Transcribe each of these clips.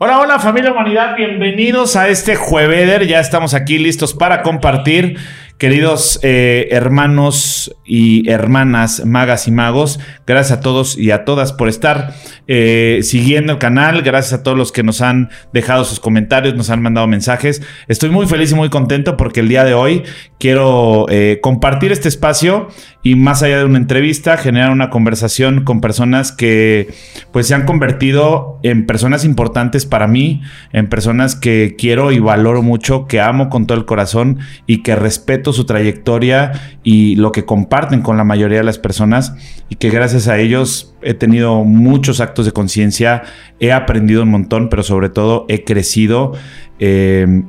Hola, hola familia humanidad, bienvenidos a este Jueveder. Ya estamos aquí listos para compartir Queridos eh, hermanos y hermanas, magas y magos, gracias a todos y a todas por estar eh, siguiendo el canal. Gracias a todos los que nos han dejado sus comentarios, nos han mandado mensajes. Estoy muy feliz y muy contento porque el día de hoy quiero eh, compartir este espacio y más allá de una entrevista, generar una conversación con personas que pues se han convertido en personas importantes para mí, en personas que quiero y valoro mucho, que amo con todo el corazón y que respeto su trayectoria y lo que comparten con la mayoría de las personas y que gracias a ellos he tenido muchos actos de conciencia, he aprendido un montón, pero sobre todo he crecido eh,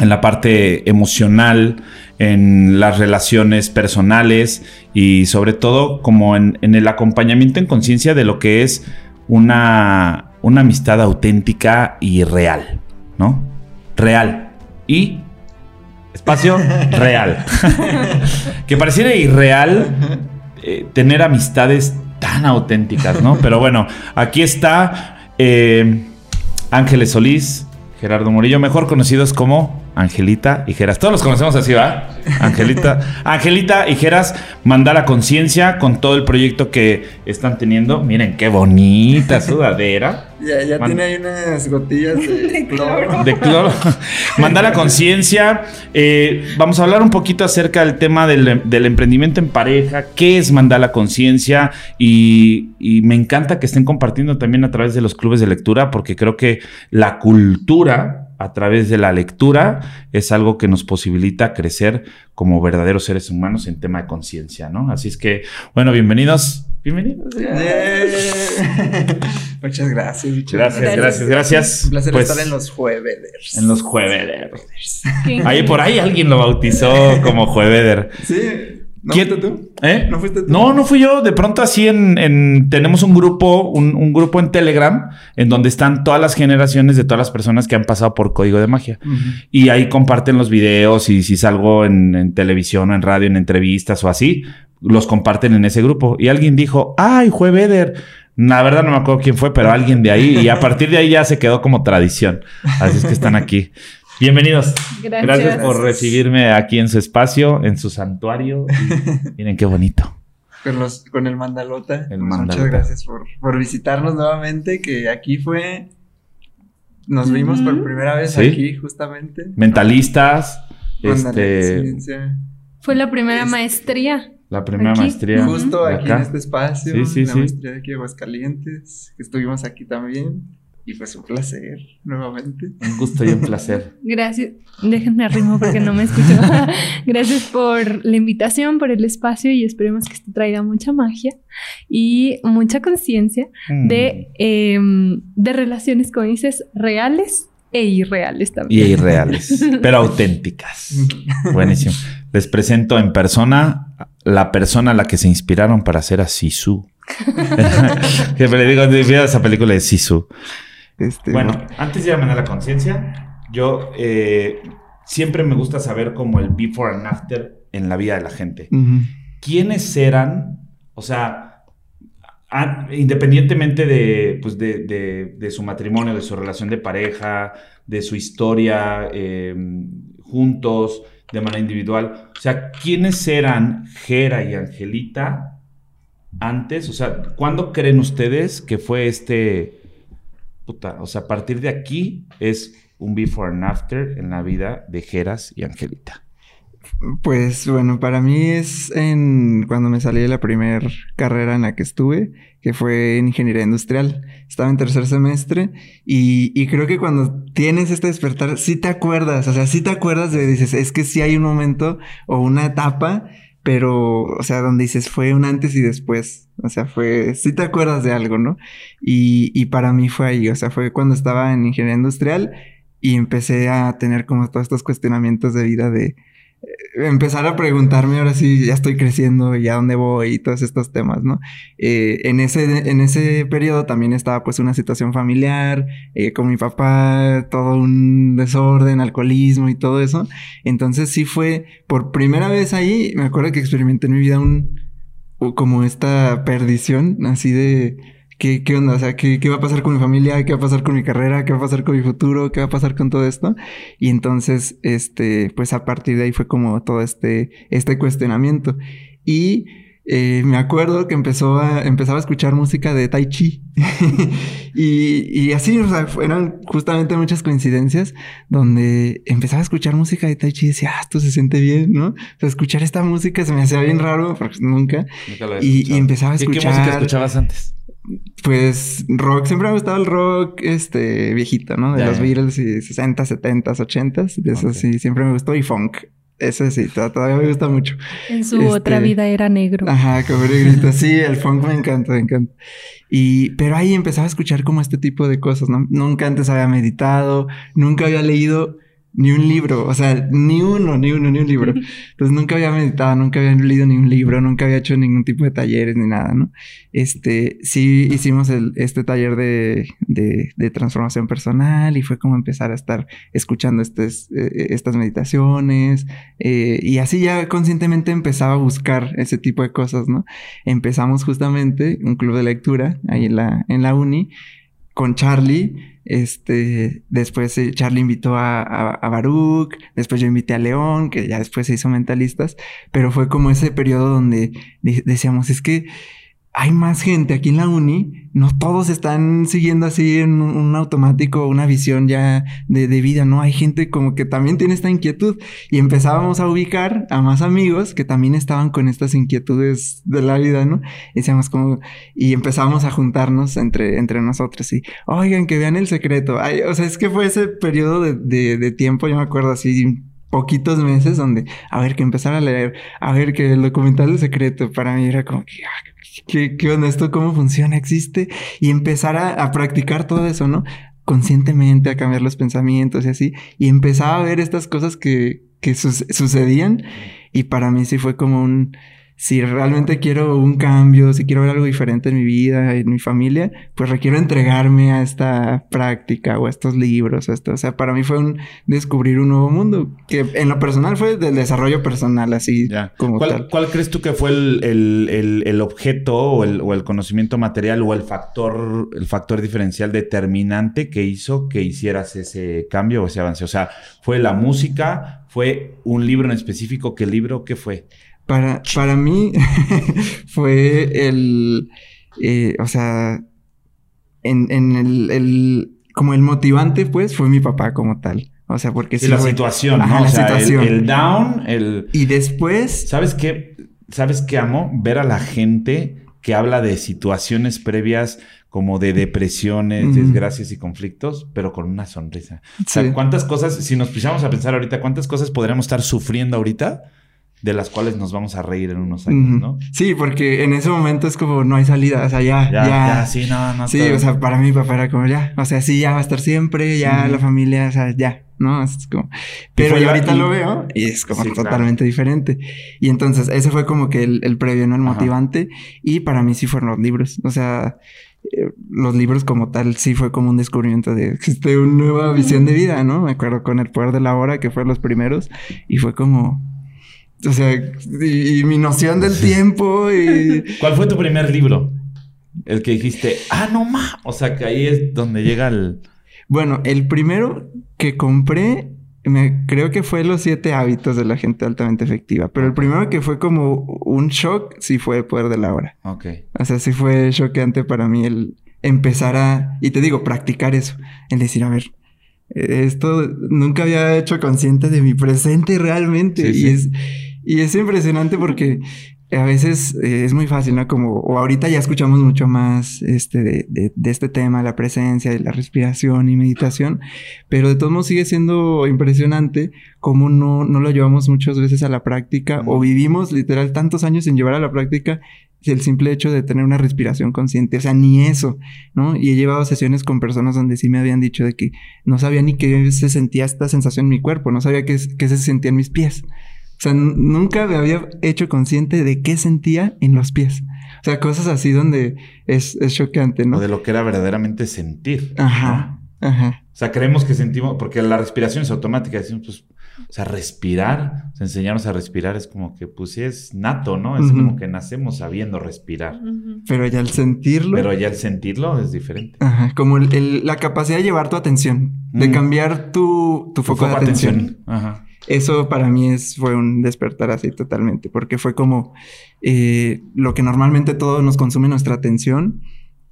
en la parte emocional, en las relaciones personales y sobre todo como en, en el acompañamiento en conciencia de lo que es una, una amistad auténtica y real, ¿no? Real y espacio real. que pareciera irreal eh, tener amistades tan auténticas, ¿no? Pero bueno, aquí está eh, Ángeles Solís, Gerardo Murillo, mejor conocidos como Angelita y Geras. Todos los conocemos así, ¿va? Angelita, Angelita y Geras, mandar a conciencia con todo el proyecto que están teniendo. Miren qué bonita sudadera. Ya, ya tiene ahí unas gotillas de, cloro. De cloro. Mandar a conciencia. Eh, vamos a hablar un poquito acerca del tema del, emprendimiento en pareja. ¿Qué es mandar la conciencia? Y, y me encanta que estén compartiendo también a través de los clubes de lectura, porque creo que la cultura a través de la lectura es algo que nos posibilita crecer como verdaderos seres humanos en tema de conciencia, ¿no? Así es que, bueno, bienvenidos. Bienvenidos. muchas gracias. Muchas gracias, gracias, gracias. Un placer pues, estar en los jueveders. En los jueveders. Ahí por ahí alguien lo bautizó como jueveder. Sí. ¿No fuiste tú? ¿Eh? ¿No fuiste tú? No, no fui yo. De pronto así en... tenemos un grupo, un, grupo en Telegram en donde están todas las generaciones de todas las personas que han pasado por Código de Magia. Y ahí comparten los videos y si salgo en, en, televisión o en radio, en entrevistas o así, los comparten en ese grupo. Y alguien dijo, ¡ay, fue Beder! La verdad no me acuerdo quién fue, pero alguien de ahí. Y a partir de ahí ya se quedó como tradición. Así es que están aquí. Bienvenidos. Gracias. Gracias por recibirme aquí en su espacio, en su santuario. miren qué bonito. Con, los, con el mandalota. Muchas gracias por, visitarnos nuevamente, que aquí fue... Nos vimos por primera vez aquí, justamente. Mentalistas. Este... Fue la primera maestría. La primera maestría. Justo aquí en este espacio. Sí, sí, la maestría de aquí de Aguascalientes. Estuvimos aquí también. Y fue un placer, nuevamente. Un gusto y un placer. Gracias. Déjenme arrimo porque no me escucho. Gracias por la invitación, por el espacio y esperemos que esto traiga mucha magia y mucha conciencia de, mm. em, de relaciones, como dices, reales e irreales también. Y irreales, pero auténticas. Buenísimo. Les presento en persona la persona a la que se inspiraron para hacer a Sisu. que me le digo, esa película de Sisu. Este, bueno, antes de llamar a la conciencia, yo eh, siempre me gusta saber como el before and after en la vida de la gente. ¿Quiénes eran? O sea, independientemente pues, de, de, su matrimonio, de su relación de pareja, de su historia em, juntos, de manera individual. O sea, ¿quiénes eran Gera y Angelita antes? O sea, ¿cuándo creen ustedes que fue este o sea, a partir de aquí es un before and after en la vida de Geras y Angelita. Pues bueno, para mí es en cuando me salí de la primera carrera en la que estuve, que fue en ingeniería industrial. Estaba en tercer semestre y, y, creo que cuando tienes este despertar, sí te acuerdas, o sea, sí te acuerdas de, dices, es que sí hay un momento o una etapa pero, o sea, donde dices fue un antes y después, o sea, fue, si te acuerdas de algo, ¿no? Y, y para mí fue ahí, o sea, fue cuando estaba en ingeniería industrial y empecé a tener como todos estos cuestionamientos de vida de, empezar a preguntarme ahora sí ya estoy creciendo y a dónde voy y todos estos temas, ¿no? Eh, en, ese, en ese periodo también estaba pues una situación familiar, eh, con mi papá, todo un desorden, alcoholismo y todo eso. Entonces sí fue por primera vez ahí, me acuerdo que experimenté en mi vida un, como esta perdición así de ¿qué, qué onda? O sea, ¿qué, ¿qué va a pasar con mi familia? ¿Qué va a pasar con mi carrera? ¿Qué va a pasar con mi futuro? ¿Qué va a pasar con todo esto? Y entonces, este, pues a partir de ahí fue como todo este, este cuestionamiento. Y eh, me acuerdo que empezó a, empezaba a escuchar música de Tai Chi. y, y, así, o sea, fueron justamente muchas coincidencias donde empezaba a escuchar música de Tai Chi y decía, ah, esto se siente bien, ¿no? O sea, escuchar esta música se me hacía bien raro, porque nunca. y, y, empezaba a escuchar. ¿Qué, música escuchabas antes? Pues rock, siempre me gustaba el rock este viejito, ¿no? De los Beatles y 60, 70, 80, de eso sí, siempre me gustó y funk. Ese sí, todavía me gusta mucho. En su otra este, vida era negro. Ajá, como negrito. Sí, el funk me encanta, me encanta. Y, pero ahí empezaba a escuchar como este tipo de cosas, ¿no? Nunca antes había meditado, nunca había leído ni un libro, o sea, ni uno, ni uno, ni un libro. Entonces nunca había meditado, nunca había leído ni un libro, nunca había hecho ningún tipo de talleres ni nada, ¿no? Este, sí hicimos el, este taller de, de, de, transformación personal y fue como empezar a estar escuchando estas, eh, estas meditaciones eh, y así ya conscientemente empezaba a buscar ese tipo de cosas, ¿no? Empezamos justamente un club de lectura ahí en la, en la uni con Charlie este, después eh, Charlie invitó a, a, Baruch, después yo invité a León, que ya después se hizo mentalistas, pero fue como ese periodo donde decíamos, es que hay más gente aquí en la uni, no todos están siguiendo así en un, automático una visión ya de, vida, ¿no? Hay gente como que también tiene esta inquietud y empezábamos a ubicar a más amigos que también estaban con estas inquietudes de la vida, ¿no? Y decíamos como, y empezábamos a juntarnos entre, entre nosotros y, oigan, que vean el secreto. O sea, es que fue ese periodo de, de tiempo, yo me acuerdo así, poquitos meses donde, a ver, que empezar a leer, a ver, que el documental del secreto para mí era como que, ah, ¿qué, qué onda? ¿Cómo funciona? ¿Existe? Y empezar a, practicar todo eso, ¿no? Conscientemente, a cambiar los pensamientos y así. Y empezaba a ver estas cosas que, que sucedían. Y para mí sí fue como un si realmente quiero un cambio, si quiero ver algo diferente en mi vida, en mi familia, pues requiero entregarme a esta práctica o a estos libros. esto. O sea, para mí fue un descubrir un nuevo mundo, que en lo personal fue del desarrollo personal, así como ¿Cuál, tal. ¿Cuál crees tú que fue el, el, el, objeto o el, o el, conocimiento material o el factor, el factor diferencial determinante que hizo que hicieras ese cambio o ese avance? O sea, ¿fue la música? ¿Fue un libro en específico? ¿Qué libro? ¿Qué fue? Para, para mí fue el, eh, o sea, en, en el, el, como el motivante, pues, fue mi papá como tal. O sea, porque... Sí, la situación, ¿no? la situación. El, down, el... Y después... ¿Sabes qué? ¿Sabes qué amo? Ver a la gente que habla de situaciones previas como de depresiones, desgracias y conflictos, pero con una sonrisa. O sea, ¿cuántas cosas, si nos pusiéramos a pensar ahorita, cuántas cosas podríamos estar sufriendo ahorita? De las cuales nos vamos a reír en unos años, ¿no? Sí, porque en ese momento es como no hay salida, o sea, ya, ya. ya, sí, no, no. Sí, o sea, para mí papá era como ya, o sea, sí, ya va a estar siempre, ya la familia, o sea, ya, ¿no? Es como... Pero yo ahorita lo veo y es como totalmente diferente. Y entonces, ese fue como que el, el previo, ¿no? El motivante. Y para mí sí fueron los libros, o sea... Eh, los libros como tal sí fue como un descubrimiento de existe una nueva visión de vida, ¿no? Me acuerdo con El Poder de la Hora, que fue los primeros, y fue como, o sea, y, mi noción del tiempo y... ¿Cuál fue tu primer libro? El que dijiste, ah, no ma. O sea, que ahí es donde llega el... Bueno, el primero que compré, me, creo que fue Los siete hábitos de la gente altamente efectiva. Pero el primero que fue como un shock, sí fue El poder de la hora. Ok. O sea, sí fue choqueante para mí el empezar a, y te digo, practicar eso. El decir, a ver, esto nunca había hecho consciente de mi presente realmente. y es y es impresionante porque a veces eh, es muy fácil, ¿no? Como, o ahorita ya escuchamos mucho más este, de, de, este tema, la presencia y la respiración y meditación, pero de todos modos sigue siendo impresionante cómo no, no lo llevamos muchas veces a la práctica o vivimos literal tantos años sin llevar a la práctica el simple hecho de tener una respiración consciente, o sea, ni eso, ¿no? Y he llevado sesiones con personas donde sí me habían dicho de que no sabía ni qué se sentía esta sensación en mi cuerpo, no sabía qué, qué se sentía en mis pies. O sea, nunca me había hecho consciente de qué sentía en los pies. O sea, cosas así donde es, es choqueante, ¿no? O de lo que era verdaderamente sentir. Ajá. Ajá. O sea, creemos que sentimos, porque la respiración es automática, decimos, pues, O sea, respirar, o sea, enseñarnos a respirar es como que, pues sí, es nato, ¿no? Es como que nacemos sabiendo respirar. Pero ya al sentirlo. Pero ya al sentirlo es diferente. Ajá, como la capacidad de llevar tu atención, de mm. cambiar tu, foco, de atención. Ajá. Eso para mí es, fue un despertar así totalmente, porque fue como eh, lo que normalmente todo nos consume nuestra atención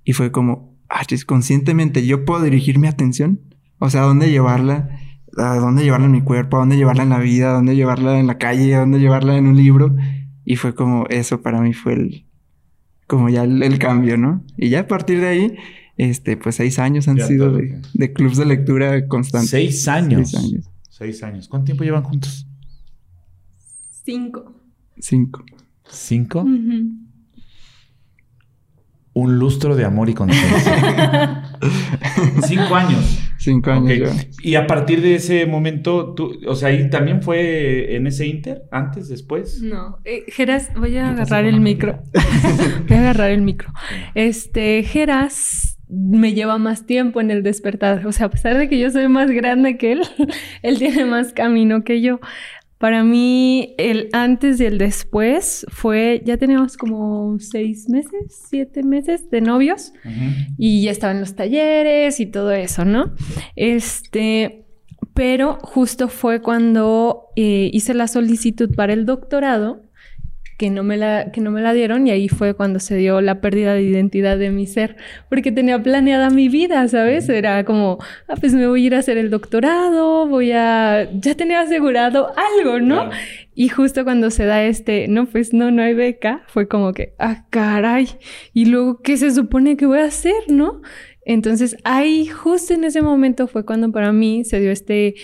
y fue como, ah, conscientemente yo puedo dirigir mi atención, o sea, a dónde llevarla a dónde llevarla en mi cuerpo, a dónde llevarla en la vida, a dónde llevarla en la calle, a dónde llevarla en un libro. Y fue como eso para mí fue el, como ya el, cambio, ¿no? Y ya a partir de ahí, este, pues seis años han sido de, de, clubs de lectura constantes. Seis años. Seis años. Seis años. ¿Cuánto tiempo llevan juntos? Cinco. Cinco. ¿Cinco? Un lustro de amor y conciencia. Cinco años. Cinco años. Y a partir de ese momento, tú, o sea, ahí también fue en ese inter, antes, después. No, eh, Geras, voy a agarrar el micro. voy a agarrar el micro. Este, Geras me lleva más tiempo en el despertar. O sea, a pesar de que yo soy más grande que él, él tiene más camino que yo. Para mí, el antes y el después fue, ya teníamos como seis meses, siete meses de novios y ya estaban los talleres y todo eso, ¿no? Este, pero justo fue cuando eh, hice la solicitud para el doctorado que no, me la, que no me la dieron y ahí fue cuando se dio la pérdida de identidad de mi ser, porque tenía planeada mi vida, ¿sabes? Era como, ah, pues me voy a ir a hacer el doctorado, voy a, ya tenía asegurado algo, ¿no? Y justo cuando se da este, no, pues no, no hay beca, fue como que, ah, caray, y luego, ¿qué se supone que voy a hacer, no? Entonces ahí, justo en ese momento fue cuando para mí se dio este,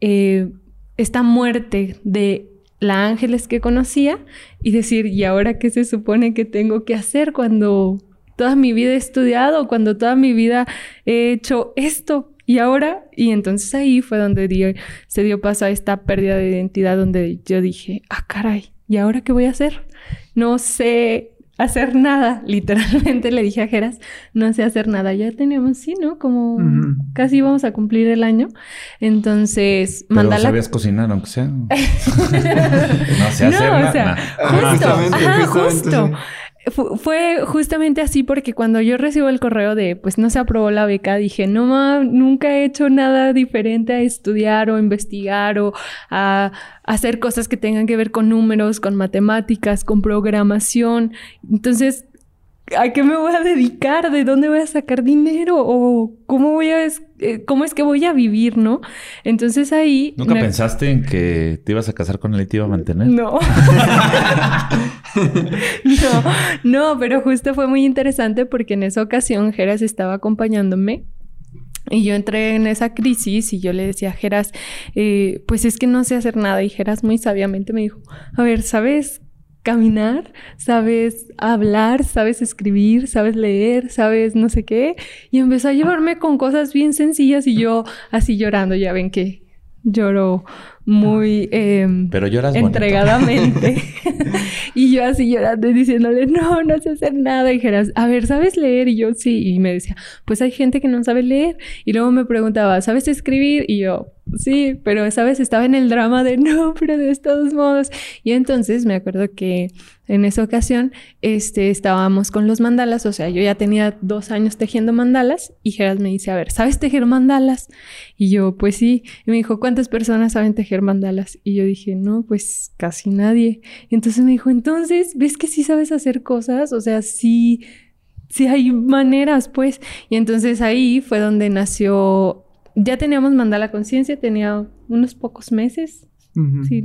eh, esta muerte de la Ángeles que conocía y decir, ¿y ahora qué se supone que tengo que hacer cuando toda mi vida he estudiado, cuando toda mi vida he hecho esto? Y ahora, y entonces ahí fue donde se dio paso a esta pérdida de identidad, donde yo dije, ah, caray, ¿y ahora qué voy a hacer? No sé hacer nada. Literalmente le dije a Geras, no sé hacer nada. Ya teníamos, sí, ¿no? Como casi íbamos a cumplir el año. Entonces, Pero mandala. sabías cocinar, aunque sea. no sé hacer nada. justo, justo fue justamente así porque cuando yo recibo el correo de pues no se aprobó la beca, dije, no, nunca he hecho nada diferente a estudiar o investigar o a hacer cosas que tengan que ver con números, con matemáticas, con programación. Entonces, ¿a qué me voy a dedicar? ¿De dónde voy a sacar dinero? ¿O cómo voy a cómo es que voy a vivir, no? Entonces ahí. ¿Nunca pensaste en que te ibas a casar con él y te iba a mantener? No. no, no, pero justo fue muy interesante porque en esa ocasión Geras estaba acompañándome y yo entré en esa crisis y yo le decía a Geras, eh, pues es que no sé hacer nada. Y Geras muy sabiamente me dijo, a ver, ¿sabes caminar, sabes hablar, sabes escribir, sabes leer, sabes no sé qué. Y empezó a llevarme con cosas bien sencillas y yo así llorando, ya ven que lloro muy em, Pero lloras entregadamente. y yo así llorando y diciéndole, no, no sé hacer nada. Y dijeras, a ver, ¿sabes leer? Y yo sí. Y me decía, pues hay gente que no sabe leer. Y luego me preguntaba, ¿sabes escribir? Y yo, sí, pero esa vez estaba en el drama de no, pero de todos modos. Y entonces me acuerdo que en esa ocasión este, estábamos con los mandalas, o sea, yo ya tenía dos años tejiendo mandalas y Geras me dice, a ver, ¿sabes tejer mandalas? Y yo, pues sí. Y me dijo, ¿cuántas personas saben tejer mandalas? Y yo dije, no, pues casi nadie. Y entonces me dijo, entonces, ¿ves que sí sabes hacer cosas? O sea, sí, sí hay maneras, pues. Y entonces ahí fue donde nació ya teníamos Mandala Conciencia, tenía unos pocos meses. sí,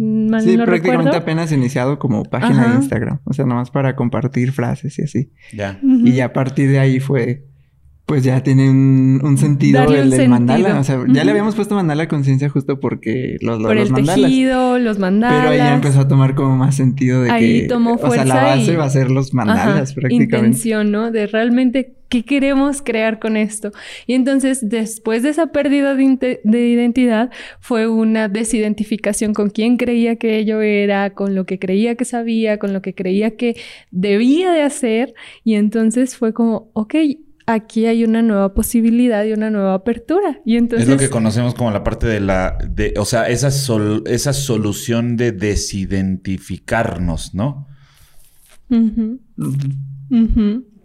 prácticamente apenas iniciado como página de Instagram. O sea, nomás para compartir frases y así. Ya. Y ya a partir de ahí fue pues ya tiene un, sentido el mandala. O sea, ya le habíamos puesto mandala a conciencia justo porque los, Por los el tejido, los mandalas. Pero ahí ya empezó a tomar como más sentido de que... tomó fuerza O sea, la base va a ser los mandalas prácticamente. Intención, ¿no? De realmente qué queremos crear con esto. Y entonces, después de esa pérdida de, de identidad, fue una desidentificación con quién creía que yo era, con lo que creía que sabía, con lo que creía que debía de hacer. Y entonces fue como, ok, aquí hay una nueva posibilidad y una nueva apertura. Y entonces... Es lo que conocemos como la parte de la... De, o sea, esa, esa solución de desidentificarnos, ¿no?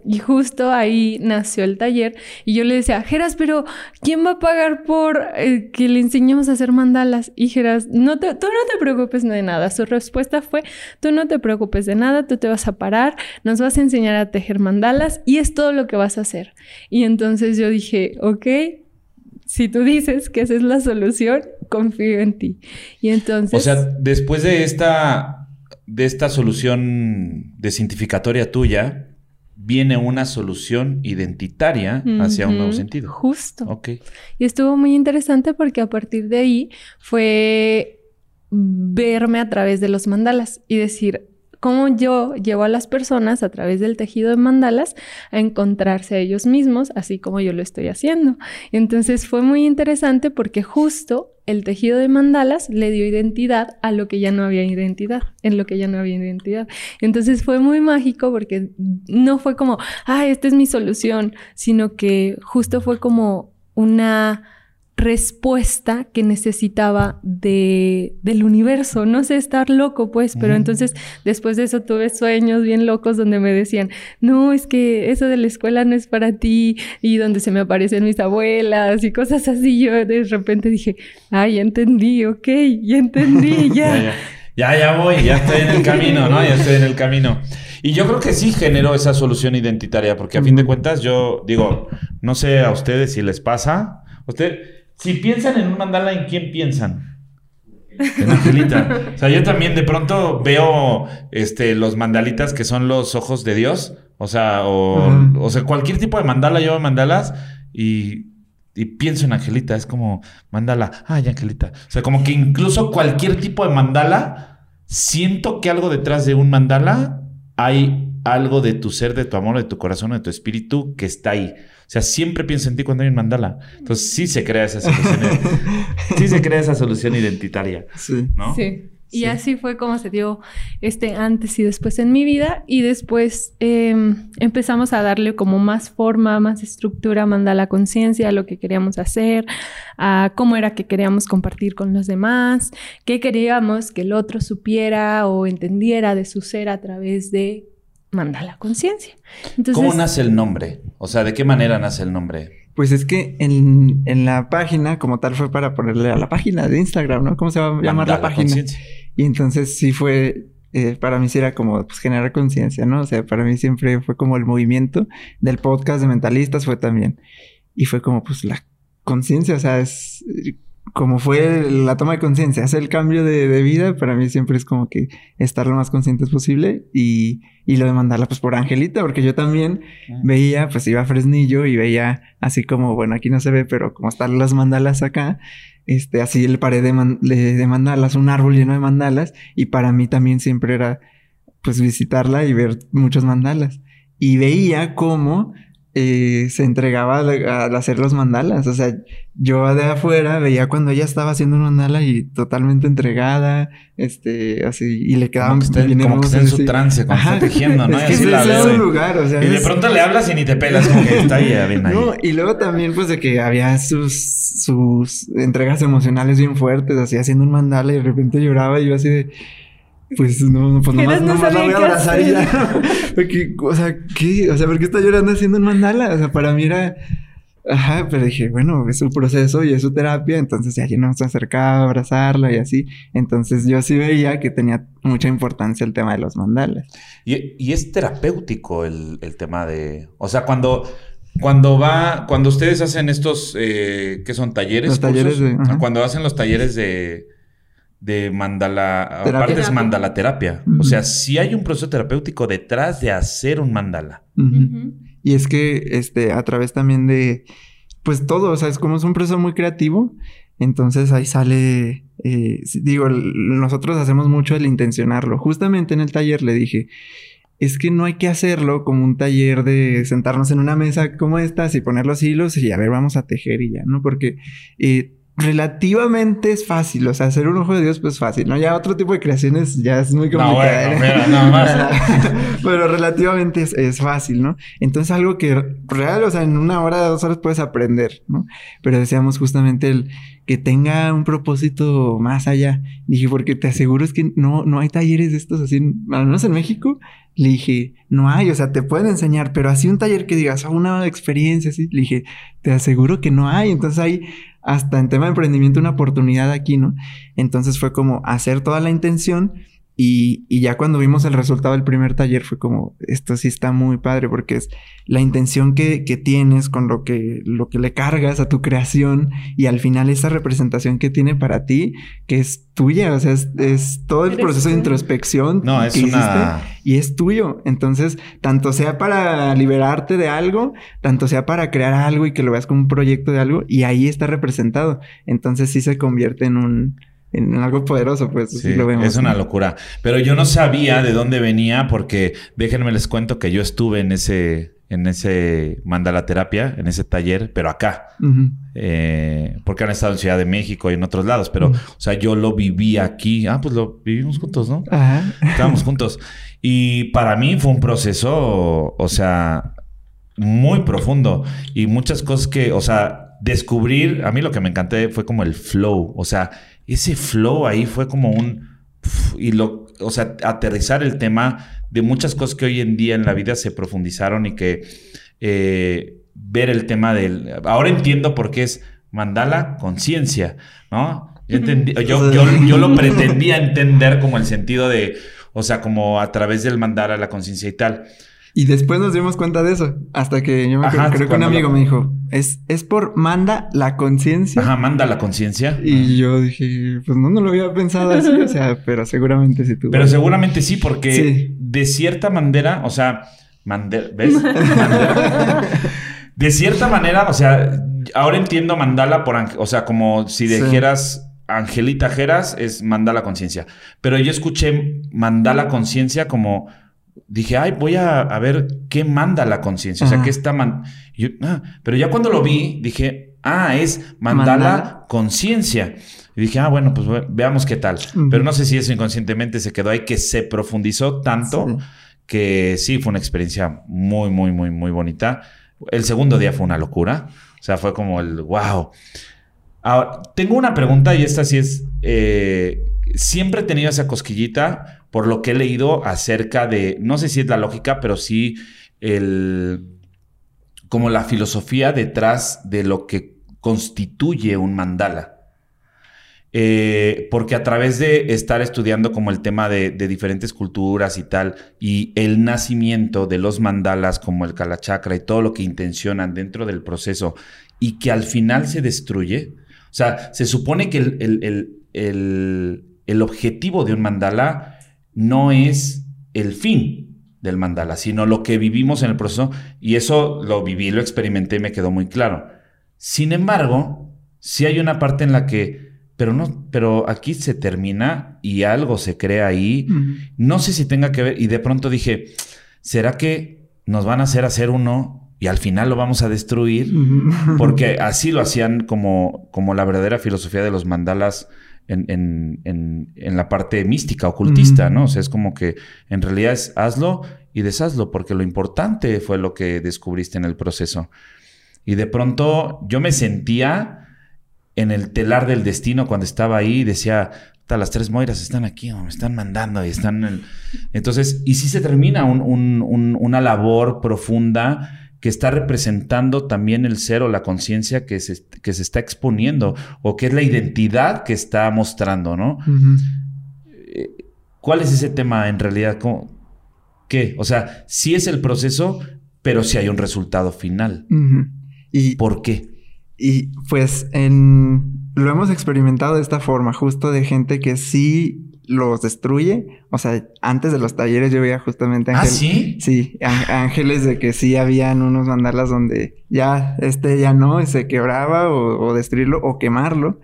Y justo ahí nació el taller y yo le decía, Geras, pero ¿quién va a pagar por eh, que le enseñemos a hacer mandalas? Y Geras, no te, tú no te preocupes de nada. Su respuesta fue, tú no te preocupes de nada, tú te vas a parar, nos vas a enseñar a tejer mandalas y es todo lo que vas a hacer. Y entonces yo dije, ok, si tú dices que esa es la solución, confío en ti. Y entonces... O sea, después de esta, de esta solución desintificatoria tuya, viene una solución identitaria hacia un nuevo sentido. Justo. Ok. Y estuvo muy interesante porque a partir de ahí fue verme a través de los mandalas y decir, cómo yo llevo a las personas a través del tejido de mandalas a encontrarse a ellos mismos, así como yo lo estoy haciendo. Entonces fue muy interesante porque justo el tejido de mandalas le dio identidad a lo que ya no había identidad, en lo que ya no había identidad. Entonces fue muy mágico porque no fue como, ah, esta es mi solución, sino que justo fue como una respuesta que necesitaba de, del universo. No sé, estar loco, pues, pero entonces después de eso tuve sueños bien locos donde me decían, no, es que eso de la escuela no es para ti y donde se me aparecen mis abuelas y cosas así. Yo de repente dije, ay, ya entendí, ok, ya entendí, ya. ya, ya, voy, ya estoy en el camino, ¿no? Ya estoy en el camino. Y yo creo que sí generó esa solución identitaria, porque a fin de cuentas yo digo, no sé a ustedes si les pasa, usted si piensan en un mandala, ¿en quién piensan? En Angelita. o sea, yo también de pronto veo este, los mandalitas que son los ojos de Dios. O sea, o, sea, cualquier tipo de mandala, yo veo mandalas y, pienso en Angelita. Es como mandala, ay, Angelita. O sea, como que incluso cualquier tipo de mandala, siento que algo detrás de un mandala hay algo de tu ser, de tu amor, de tu corazón, de tu espíritu que está ahí. O sea, siempre pienso en ti cuando hay un mandala. Entonces sí se crea esa solución. sí se crea esa solución identitaria. Sí. ¿no? Sí. Y así fue como se dio este antes y después en mi vida. Y después em, empezamos a darle como más forma, más estructura, mandala conciencia a lo que queríamos hacer, a cómo era que queríamos compartir con los demás, qué queríamos que el otro supiera o entendiera de su ser a través de manda la conciencia. ¿Cómo nace el nombre? O sea, ¿de qué manera nace el nombre? Pues es que en, la página, como tal, fue para ponerle a la página de Instagram, ¿no? ¿Cómo se va a llamar la página? Y entonces sí fue, eh, para mí sí era como pues, generar conciencia, ¿no? O sea, para mí siempre fue como el movimiento del podcast de mentalistas, fue también. Y fue como pues la conciencia, o sea, es como fue la toma de conciencia, hacer el cambio de, vida, para mí siempre es como que estar lo más conscientes posible y, y lo de mandarla pues por Angelita, porque yo también veía, pues iba a Fresnillo y veía así como, bueno, aquí no se ve, pero como están las mandalas acá, este, así el pared de, de mandalas, un árbol lleno de mandalas y para mí también siempre era pues visitarla y ver muchos mandalas. Y veía cómo eh, se entregaba al, hacer los mandalas. O sea, yo de afuera veía cuando ella estaba haciendo un mandala y totalmente entregada, este, así, y le quedaban como que está, como que está en su trance, cuando está tejiendo, ¿no? Es que es lugar, o sea, y de pronto le hablas y ni te pelas, como que está ahí, ahí. No, y luego también, pues, de que había sus, sus entregas emocionales bien fuertes, así, haciendo un mandala y de repente lloraba y yo así de pues no, pues nomás, no nomás la voy a abrazar y ya. Porque, o sea, ¿qué? O sea, ¿por qué está llorando haciendo un mandala? O sea, para mí era. Ajá, pero dije, bueno, es su proceso y es su terapia, entonces ya yo nos acercaba a abrazarla y así. Entonces yo sí veía que tenía mucha importancia el tema de los mandalas. Y, y es terapéutico el, el, tema de. O sea, cuando. Cuando va, cuando ustedes hacen estos, eh, ¿qué son talleres? Los talleres de, Cuando hacen los talleres de, de mandala, aparte es mandala terapia. O sea, si hay un proceso terapéutico detrás de hacer un mandala. Y es que, este, a través también de, pues todo, o sea, es como es un proceso muy creativo. Entonces ahí sale, eh, digo, nosotros hacemos mucho el intencionarlo. Justamente en el taller le dije, es que no hay que hacerlo como un taller de sentarnos en una mesa como esta y poner los hilos y a ver, vamos a tejer y ya, ¿no? Porque eh, relativamente es fácil. O sea, hacer un ojo de Dios, pues fácil, ¿no? Ya otro tipo de creaciones ya es muy complicado. No, bueno, nada más. Pero relativamente es, fácil, ¿no? Entonces, algo que real, o sea, en una hora, dos horas puedes aprender, ¿no? Pero deseamos justamente el que tenga un propósito más allá. Dije, porque te aseguro es que no, no hay talleres de estos así, al menos en México. Le dije, no hay, o sea, te pueden enseñar, pero así un taller que digas, oh, una experiencia así. Le dije, te aseguro que no hay. Entonces hay hasta en tema de emprendimiento una oportunidad aquí, ¿no? Entonces fue como hacer toda la intención y, y, ya cuando vimos el resultado del primer taller fue como, esto sí está muy padre porque es la intención que, que, tienes con lo que, lo que le cargas a tu creación y al final esa representación que tiene para ti, que es tuya, o sea, es, todo el proceso de introspección no, es una... y es tuyo. Entonces, tanto sea para liberarte de algo, tanto sea para crear algo y que lo veas como un proyecto de algo y ahí está representado. Entonces sí se convierte en un en algo poderoso, pues sí, lo vemos. Es una locura. Pero yo no sabía de dónde venía porque déjenme les cuento que yo estuve en ese, en ese mandala terapia, en ese taller, pero acá. Eh, porque han estado en Ciudad de México y en otros lados, pero, o sea, yo lo viví aquí. Ah, pues lo vivimos juntos, ¿no? Ajá. Estábamos juntos. Y para mí fue un proceso, o sea, muy profundo y muchas cosas que, o sea, descubrir, a mí lo que me encanté fue como el flow, o sea, ese flow ahí fue como un... Y lo, o sea, aterrizar el tema de muchas cosas que hoy en día en la vida se profundizaron y que eh, ver el tema del... Ahora entiendo por qué es mandala conciencia, ¿no? Yo, yo, yo, lo pretendía entender como el sentido de, o sea, como a través del mandala la conciencia y tal. Y después nos dimos cuenta de eso. Hasta que yo me creo que un amigo me dijo, es, es por manda la conciencia. Ajá, manda la conciencia. Y yo dije, pues no, no lo había pensado así, o sea, pero seguramente sí tú. Pero seguramente sí, porque de cierta manera, o sea, ¿ves? de cierta manera, o sea, ahora entiendo mandala por, o sea, como si dijeras... Angelita Jeras es mandala conciencia. Pero yo escuché mandala conciencia como dije, ay, voy a, ver qué manda la conciencia. O sea, qué está... Man ah, pero ya cuando lo vi, dije, ah, es mandala, conciencia. Y dije, ah, bueno, pues veamos qué tal. Pero no sé si eso inconscientemente se quedó ahí, que se profundizó tanto que sí, fue una experiencia muy, muy, muy, muy bonita. El segundo día fue una locura. O sea, fue como el wow. Ahora, tengo una pregunta y esta sí es, eh, siempre he tenido esa cosquillita por lo que he leído acerca de, no sé si es la lógica, pero sí el, como la filosofía detrás de lo que constituye un mandala. Eh, porque a través de estar estudiando como el tema de, diferentes culturas y tal, y el nacimiento de los mandalas como el Kalachakra y todo lo que intencionan dentro del proceso, y que al final se destruye, o sea, se supone que el, el objetivo de un mandala no es el fin del mandala, sino lo que vivimos en el proceso. Y eso lo viví, lo experimenté y me quedó muy claro. Sin embargo, si hay una parte en la que, pero no, pero aquí se termina y algo se crea ahí. No sé si tenga que ver. Y de pronto dije, ¿será que nos van a hacer hacer uno y al final lo vamos a destruir? Porque así lo hacían como, como la verdadera filosofía de los mandalas en, la parte mística, ocultista, ¿no? O sea, es como que en realidad es hazlo y deshazlo, porque lo importante fue lo que descubriste en el proceso. Y de pronto yo me sentía en el telar del destino cuando estaba ahí y decía, las tres Moiras están aquí, me están mandando y están... Entonces, y sí se termina una labor profunda que está representando también el ser o la conciencia que se, que se está exponiendo o que es la identidad que está mostrando, ¿no? Eh, ¿Cuál es ese tema en realidad? ¿Qué? O sea, sí es el proceso, pero sí hay un resultado final. y, ¿Por qué? Y pues en, lo hemos experimentado de esta forma, justo de gente que sí los destruye. O sea, antes de los talleres yo veía justamente ángeles. ¿Ah, sí? Sí, ángeles de que sí habían unos mandalas donde ya este ya no, se quebraba o, destruirlo o quemarlo.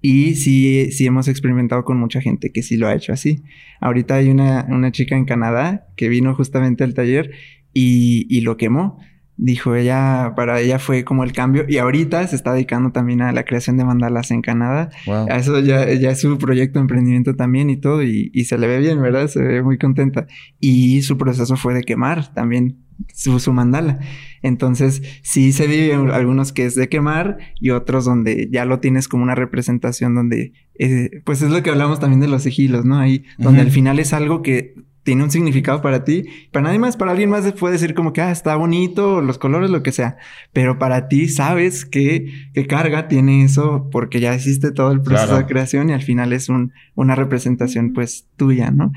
Y sí, sí hemos experimentado con mucha gente que sí lo ha hecho así. Ahorita hay una, una chica en Canadá que vino justamente al taller y, y lo quemó dijo ella, para ella fue como el cambio y ahorita se está dedicando también a la creación de mandalas en Canadá. A eso ya, ya es su proyecto de emprendimiento también y todo y, y, se le ve bien, ¿verdad? Se ve muy contenta. Y su proceso fue de quemar también su, su mandala. Entonces, sí se vive algunos que es de quemar y otros donde ya lo tienes como una representación donde, eh, pues es lo que hablamos también de los sigilos, ¿no? Ahí, donde al final es algo que tiene un significado para ti. Para nadie más, para alguien más puede decir como que, ah, está bonito, los colores, lo que sea. Pero para ti sabes que, que carga tiene eso porque ya hiciste todo el proceso de creación y al final es un, una representación pues tuya, ¿no?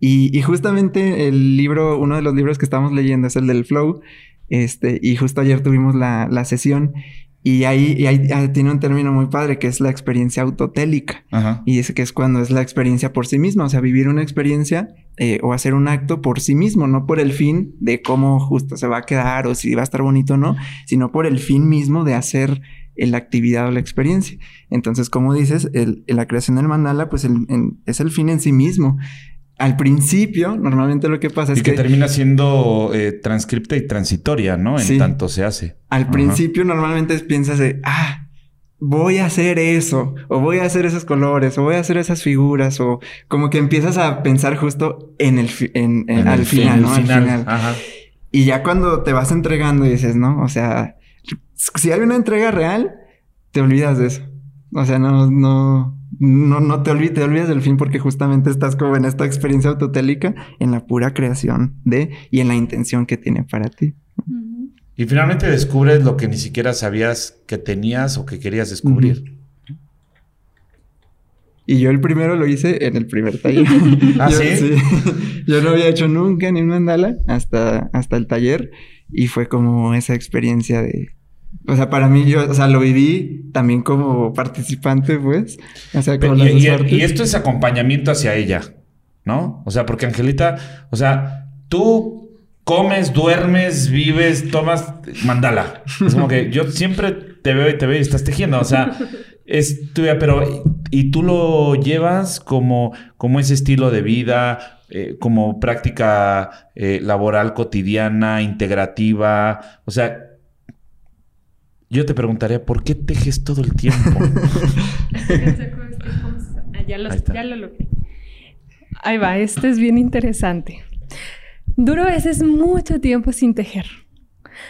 Y, y, justamente el libro, uno de los libros que estamos leyendo es el del Flow. Este, y justo ayer tuvimos la, la sesión y ahí, y ahí, ah, tiene un término muy padre que es la experiencia autotélica. Y dice que es cuando es la experiencia por sí misma, o sea, vivir una experiencia eh, o hacer un acto por sí mismo, no por el fin de cómo justo se va a quedar o si va a estar bonito o no, sino por el fin mismo de hacer la actividad o la experiencia. Entonces, como dices, el, la creación del mandala, pues es el fin en sí mismo al principio, normalmente lo que pasa es que... Y que termina siendo eh, transcripta y transitoria, ¿no? En tanto se hace. Al principio normalmente piensas de, ah, voy a hacer eso, o voy a hacer esos colores, o voy a hacer esas figuras, o como que empiezas a pensar justo en el, en, al final, ¿no? Al final. Ajá. Y ya cuando te vas entregando y dices, ¿no? O sea, si hay una entrega real, te olvidas de eso. O sea, no, no, no, no te olvides, te olvides del fin porque justamente estás como en esta experiencia autotélica en la pura creación de y en la intención que tiene para ti. Y finalmente descubres lo que ni siquiera sabías que tenías o que querías descubrir. Y yo el primero lo hice en el primer taller. ¿Ah, ¿sí? Yo no había hecho nunca ni un mandala hasta, hasta el taller. Y fue como esa experiencia de, o sea, para mí yo, o sea, lo viví también como participante, pues. O sea, como y, y, esto es acompañamiento hacia ella, ¿no? O sea, porque Angelita, o sea, tú comes, duermes, vives, tomas mandala. Es como que yo siempre te veo y te veo y estás tejiendo. O sea, es tuya, pero y tú lo llevas como, como ese estilo de vida, eh, como práctica eh, laboral cotidiana, integrativa. O sea, yo te preguntaría, ¿por qué tejes todo el tiempo? Ah, ya, lo, ya lo Ahí va, este es bien interesante. Duro a veces mucho tiempo sin tejer.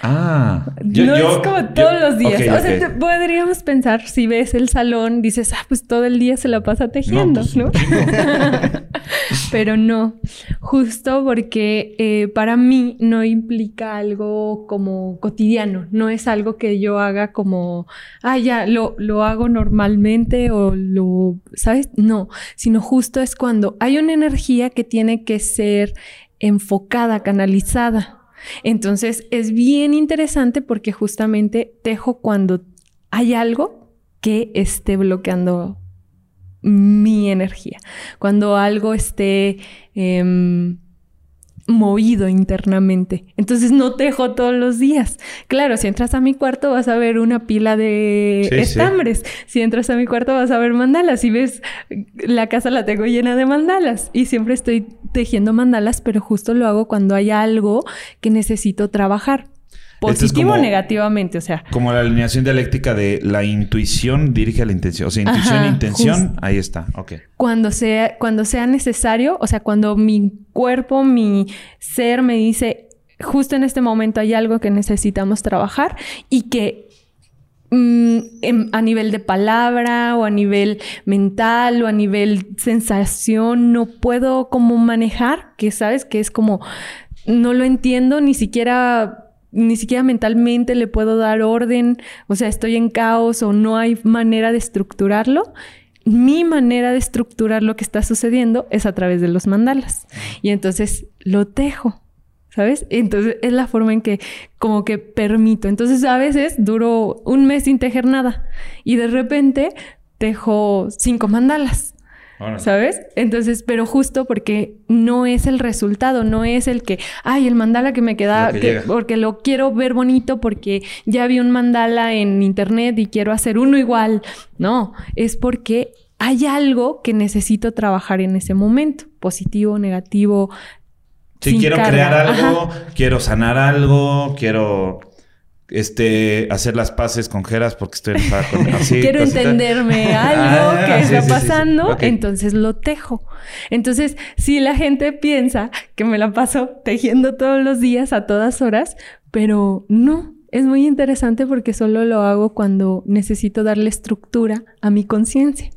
Ah, no es como todos los días. o sea, podríamos pensar, si ves el salón, dices, ah, pues todo el día se la pasa tejiendo, ¿no? Pues, Pero no, justo porque eh, para mí no implica algo como cotidiano, no es algo que yo haga como, ah, ya, lo, lo hago normalmente o lo, ¿sabes? No, sino justo es cuando hay una energía que tiene que ser enfocada, canalizada entonces es bien interesante porque justamente tejo cuando hay algo que esté bloqueando mi energía, cuando algo esté em, movido internamente. Entonces no tejo todos los días. Claro, si entras a mi cuarto vas a ver una pila de estambres. Si entras a mi cuarto vas a ver mandalas. Si ves, la casa la tengo llena de mandalas. Y siempre estoy tejiendo mandalas, pero justo lo hago cuando hay algo que necesito trabajar. Positivo o negativamente, o sea. Como la alineación dialéctica de la intuición dirige a la intención. O sea, intuición e intención, ahí está. Ok. Cuando sea, cuando sea necesario, o sea, cuando mi cuerpo, mi ser me dice, justo en este momento hay algo que necesitamos trabajar y que mm, a nivel de palabra o a nivel mental o a nivel sensación no puedo como manejar, que sabes que es como no lo entiendo ni siquiera ni siquiera mentalmente le puedo dar orden, o sea, estoy en caos o no hay manera de estructurarlo. Mi manera de estructurar lo que está sucediendo es a través de los mandalas. Y entonces lo tejo, ¿sabes? Entonces es la forma en que como que permito. Entonces a veces duro un mes sin tejer nada y de repente tejo cinco mandalas. ¿Sabes? Entonces, pero justo porque no es el resultado, no es el que, ay, el mandala que me queda, porque lo quiero ver bonito, porque ya vi un mandala en internet y quiero hacer uno igual. No, es porque hay algo que necesito trabajar en ese momento, positivo, negativo. Si quiero crear algo, quiero sanar algo, quiero este, hacer las paces con Geras porque estoy enojada con así, Quiero cosita. entenderme algo Ah, que está sí, sí, sí. pasando, entonces lo tejo. Entonces, si la gente piensa que me la paso tejiendo todos los días a todas horas, pero no. Es muy interesante porque solo lo hago cuando necesito darle estructura a mi conciencia.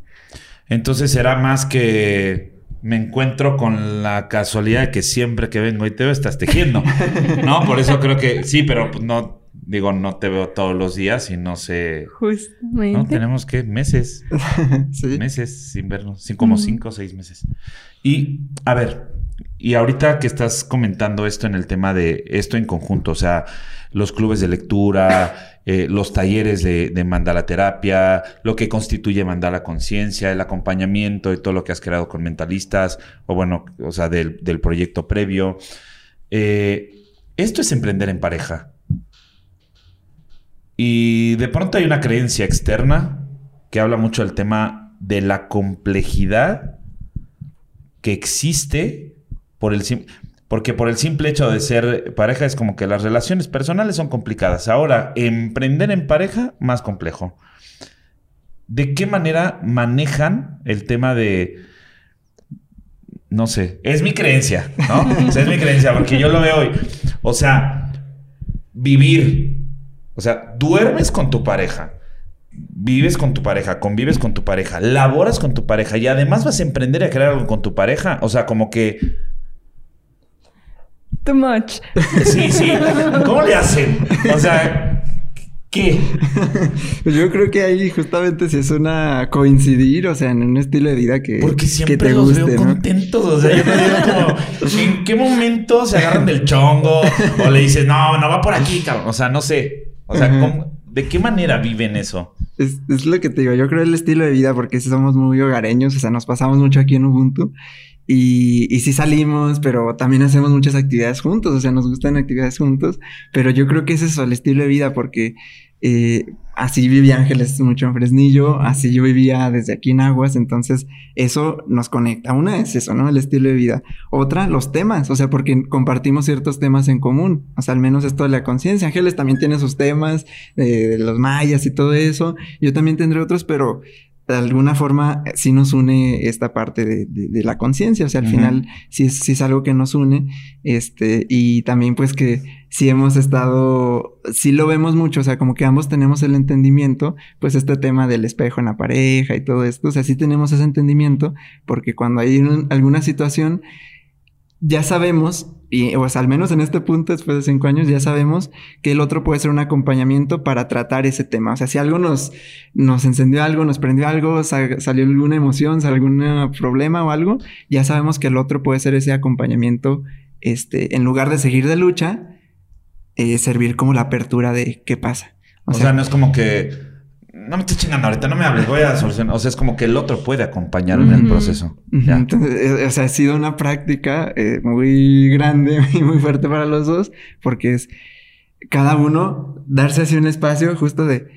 Entonces será más que me encuentro con la casualidad de que siempre que vengo y te veo estás tejiendo. No, por eso creo que sí, pero no, digo, no te veo todos los días y no sé. Justamente. No, tenemos que meses, sí. meses sin vernos, sin como cinco o seis meses. Y a ver, y ahorita que estás comentando esto en el tema de esto en conjunto, o sea, los clubes de lectura, eh, los talleres de, de mandala terapia, lo que constituye mandala conciencia, el acompañamiento y todo lo que has creado con mentalistas, o bueno, o sea, del, del proyecto previo. Eh, esto es emprender en pareja. Y de pronto hay una creencia externa que habla mucho del tema de la complejidad que existe por el porque por el simple hecho de ser pareja es como que las relaciones personales son complicadas. Ahora, emprender en pareja, más complejo. ¿De qué manera manejan el tema de... No sé, es mi creencia, ¿no? Es mi creencia, porque yo lo veo hoy. O sea, vivir. O sea, duermes con tu pareja. Vives con tu pareja, convives con tu pareja, laboras con tu pareja y además vas a emprender a crear algo con tu pareja. O sea, como que Too much. Sí, sí. ¿Cómo le hacen? O sea, ¿qué? Pues yo creo que ahí justamente si es una coincidir, o sea, en un estilo de vida que, Porque que siempre te los guste, veo ¿no? contentos. O sea, yo me digo como, ¿en qué momento se agarran del chongo? O le dices, no, no va por aquí, cabrón. O sea, no sé. O sea. ¿cómo- ¿de qué manera viven eso? Es, es lo que te digo, yo creo el estilo de vida porque sí somos muy hogareños, o sea, nos pasamos mucho aquí en Ubuntu y, y sí salimos, pero también hacemos muchas actividades juntos, o sea, nos gustan actividades juntos, pero yo creo que es eso, el estilo de vida porque eh, así vivía Ángeles mucho en Fresnillo, así yo vivía desde aquí en Aguas, entonces eso nos conecta. Una es eso, ¿no? El estilo de vida. Otra, los temas, o sea, porque compartimos ciertos temas en común, o sea, al menos esto de la conciencia. Ángeles también tiene sus temas, eh, de los mayas y todo eso. Yo también tendré otros, pero de alguna forma eh, sí nos une esta parte de, de- de la conciencia. O sea, al final sí es, sí es algo que nos une. Este, y también pues que sí hemos estado, sí lo vemos mucho, o sea, como que ambos tenemos el entendimiento, pues este tema del espejo en la pareja y todo esto, o sea, sí tenemos ese entendimiento, porque cuando hay un- alguna situación, ya sabemos, y o sea, al menos en este punto, después de cinco años, ya sabemos que el otro puede ser un acompañamiento para tratar ese tema. O sea, si algo nos, nos encendió algo, nos prendió algo, sa- salió alguna emoción, salió algún problema o algo, ya sabemos que el otro puede ser ese acompañamiento, este, en lugar de seguir de lucha, eh, servir como la apertura de qué pasa. O, sea, no es como que no me estoy chingando ahorita, no me hables, voy a solucionar. O sea, es como que el otro puede acompañar en el proceso. Ujú, Ya. Entonces, o sea, ha sido una práctica eh, muy grande y muy fuerte para los dos, porque es cada uno darse así un espacio justo de,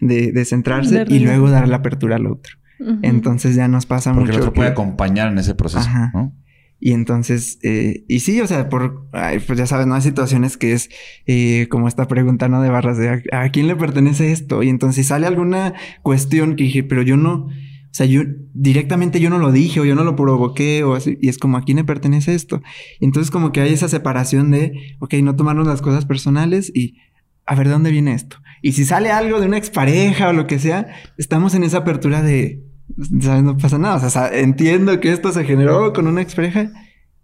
de, de centrarse De y luego dar la apertura al otro. Entonces ya nos pasa Porque el mucho. otro puede acompañar en ese proceso, Ajá. ¿no? Y entonces, eh, y sí, o sea, por, pues ya sabes, ¿no? Hay situaciones que es eh, como esta pregunta, ¿no? De barras de ¿a, a quién le pertenece esto? Y entonces sale alguna cuestión que dije, pero yo no, o sea, yo directamente yo no lo dije o yo no lo provoqué o así, y es como, ¿a quién le pertenece esto? Y entonces como que hay esa separación de, ok, no tomarnos las cosas personales y a ver de dónde viene esto. Y si sale algo de una expareja o lo que sea, estamos en esa apertura de, ¿sabes? No pasa nada. O sea, entiendo que esto se generó con una expareja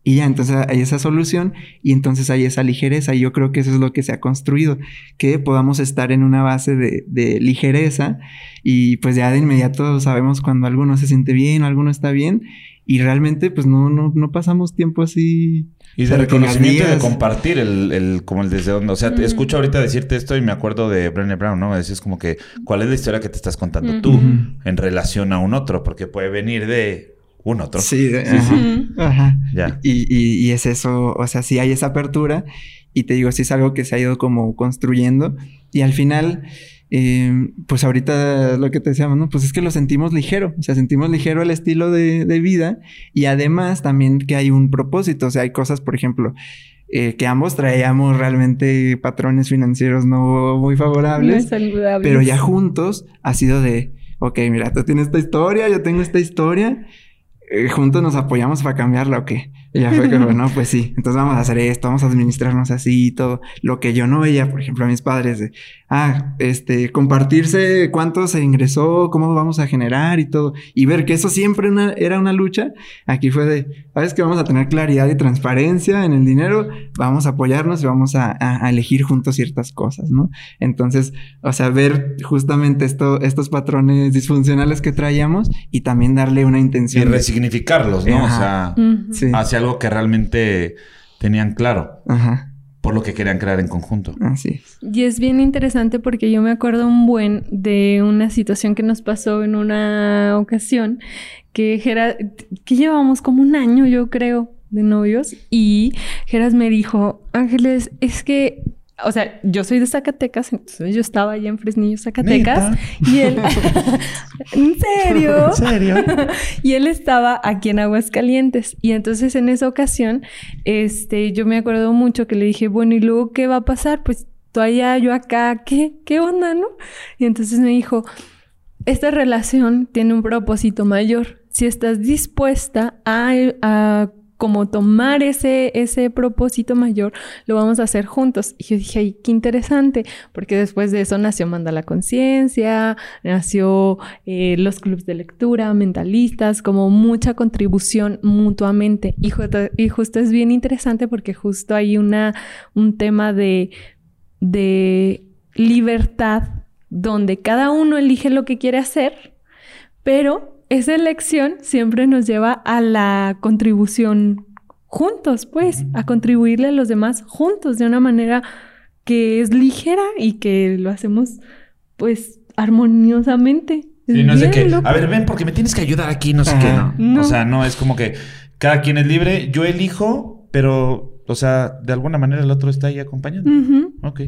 y ya, entonces hay esa solución y entonces hay esa ligereza y yo creo que eso es lo que se ha construido, que podamos estar en una base de, de ligereza y pues ya de inmediato sabemos cuando algo no se siente bien o algo no está bien y realmente pues no, no, no pasamos tiempo así. Y de reconocimiento y de compartir el, el, como el desde dónde. O sea, te Mm. escucho ahorita decirte esto y me acuerdo de Brené Brown, ¿no? Decís como que, ¿cuál es la historia que te estás contando Ujú. tú en relación a un otro? Porque puede venir de un otro. Sí, de- Sí, ajá, Ujú. ajá. Ya. Y, y, y es eso, o sea, sí hay esa apertura y te digo, sí es algo que se ha ido como construyendo y al final, eh, pues ahorita lo que te decíamos, ¿no? Pues es que lo sentimos ligero, o sea, sentimos ligero el estilo de, de vida y además también que hay un propósito, o sea, hay cosas, por ejemplo, eh, que ambos traíamos realmente patrones financieros no muy favorables. Pero ya juntos ha sido de, ok, mira, tú tienes esta historia, yo tengo esta historia, eh, juntos nos apoyamos para cambiarla o qué. Y ya fue que, bueno, pues sí, entonces vamos a hacer esto, vamos a administrarnos así y todo. Lo que yo no veía, por ejemplo, a mis padres, de, ah, este, compartirse cuánto se ingresó, cómo vamos a generar y todo. Y ver que eso siempre era una lucha. Aquí fue de, sabes que vamos a tener claridad y transparencia en el dinero, vamos a apoyarnos y vamos a, elegir juntos ciertas cosas, ¿no? Entonces, o sea, ver justamente esto, estos patrones disfuncionales que traíamos y también darle una intención. Y resignificarlos, ¿no? O sea, hacia algo que realmente tenían claro. Ajá por lo que querían crear en conjunto. Así es. Y es bien interesante porque yo me acuerdo un buen de una situación que nos pasó en una ocasión que Geras, que llevamos como un año, yo creo, de novios y Geras me dijo, Ángeles, es que o sea, yo soy de Zacatecas, entonces yo estaba allá en Fresnillo, Zacatecas. Y él. ¿En serio? ¿En serio? y él estaba aquí en Aguascalientes. Y entonces en esa ocasión, este, yo me acuerdo mucho que le dije, bueno, ¿y luego qué va a pasar? Pues tú allá, yo acá, ¿qué? ¿Qué onda, no? Y entonces me dijo, esta relación tiene un propósito mayor. Si estás dispuesta a, a como tomar ese, ese propósito mayor, lo vamos a hacer juntos. Y yo dije, ay, qué interesante, porque después de eso nació Manda la Conciencia, nació eh, los clubes de lectura, mentalistas, como mucha contribución mutuamente. Y, y justo es bien interesante porque justo hay una, un tema de, de libertad donde cada uno elige lo que quiere hacer, pero esa elección siempre nos lleva a la contribución juntos, pues, a contribuirle a los demás juntos de una manera que es ligera y que lo hacemos, pues, armoniosamente. Y no sé qué. A ver, ven, porque me tienes que ayudar aquí, no sé qué, ¿no? O sea, no es como que cada quien es libre, yo elijo, pero, o sea, de alguna manera el otro está ahí acompañando. Ok.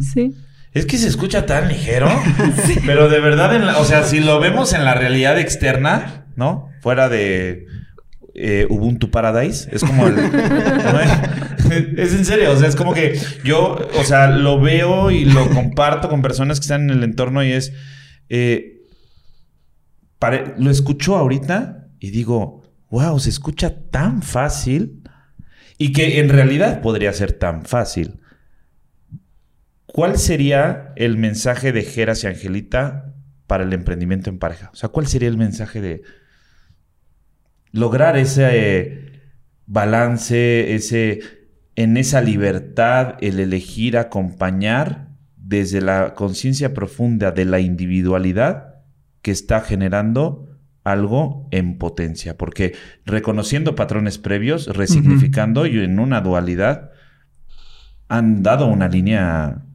Sí. Es que se escucha tan ligero, pero de verdad, o sea, si lo vemos en la realidad externa, ¿no? Fuera de eh, Ubuntu Paradise, es como el, es en serio, o sea, es como que yo, o sea, lo veo y lo comparto con personas que están en el entorno y es, eh, lo escucho ahorita y digo, wow, se escucha tan fácil y que en realidad podría ser tan fácil. ¿Cuál sería el mensaje de Geras y Angelita para el emprendimiento en pareja? O sea, ¿cuál sería el mensaje de lograr ese eh, balance, ese en esa libertad, el elegir acompañar desde la conciencia profunda de la individualidad que está generando algo en potencia, porque reconociendo patrones previos, resignificando y en una dualidad, han dado una línea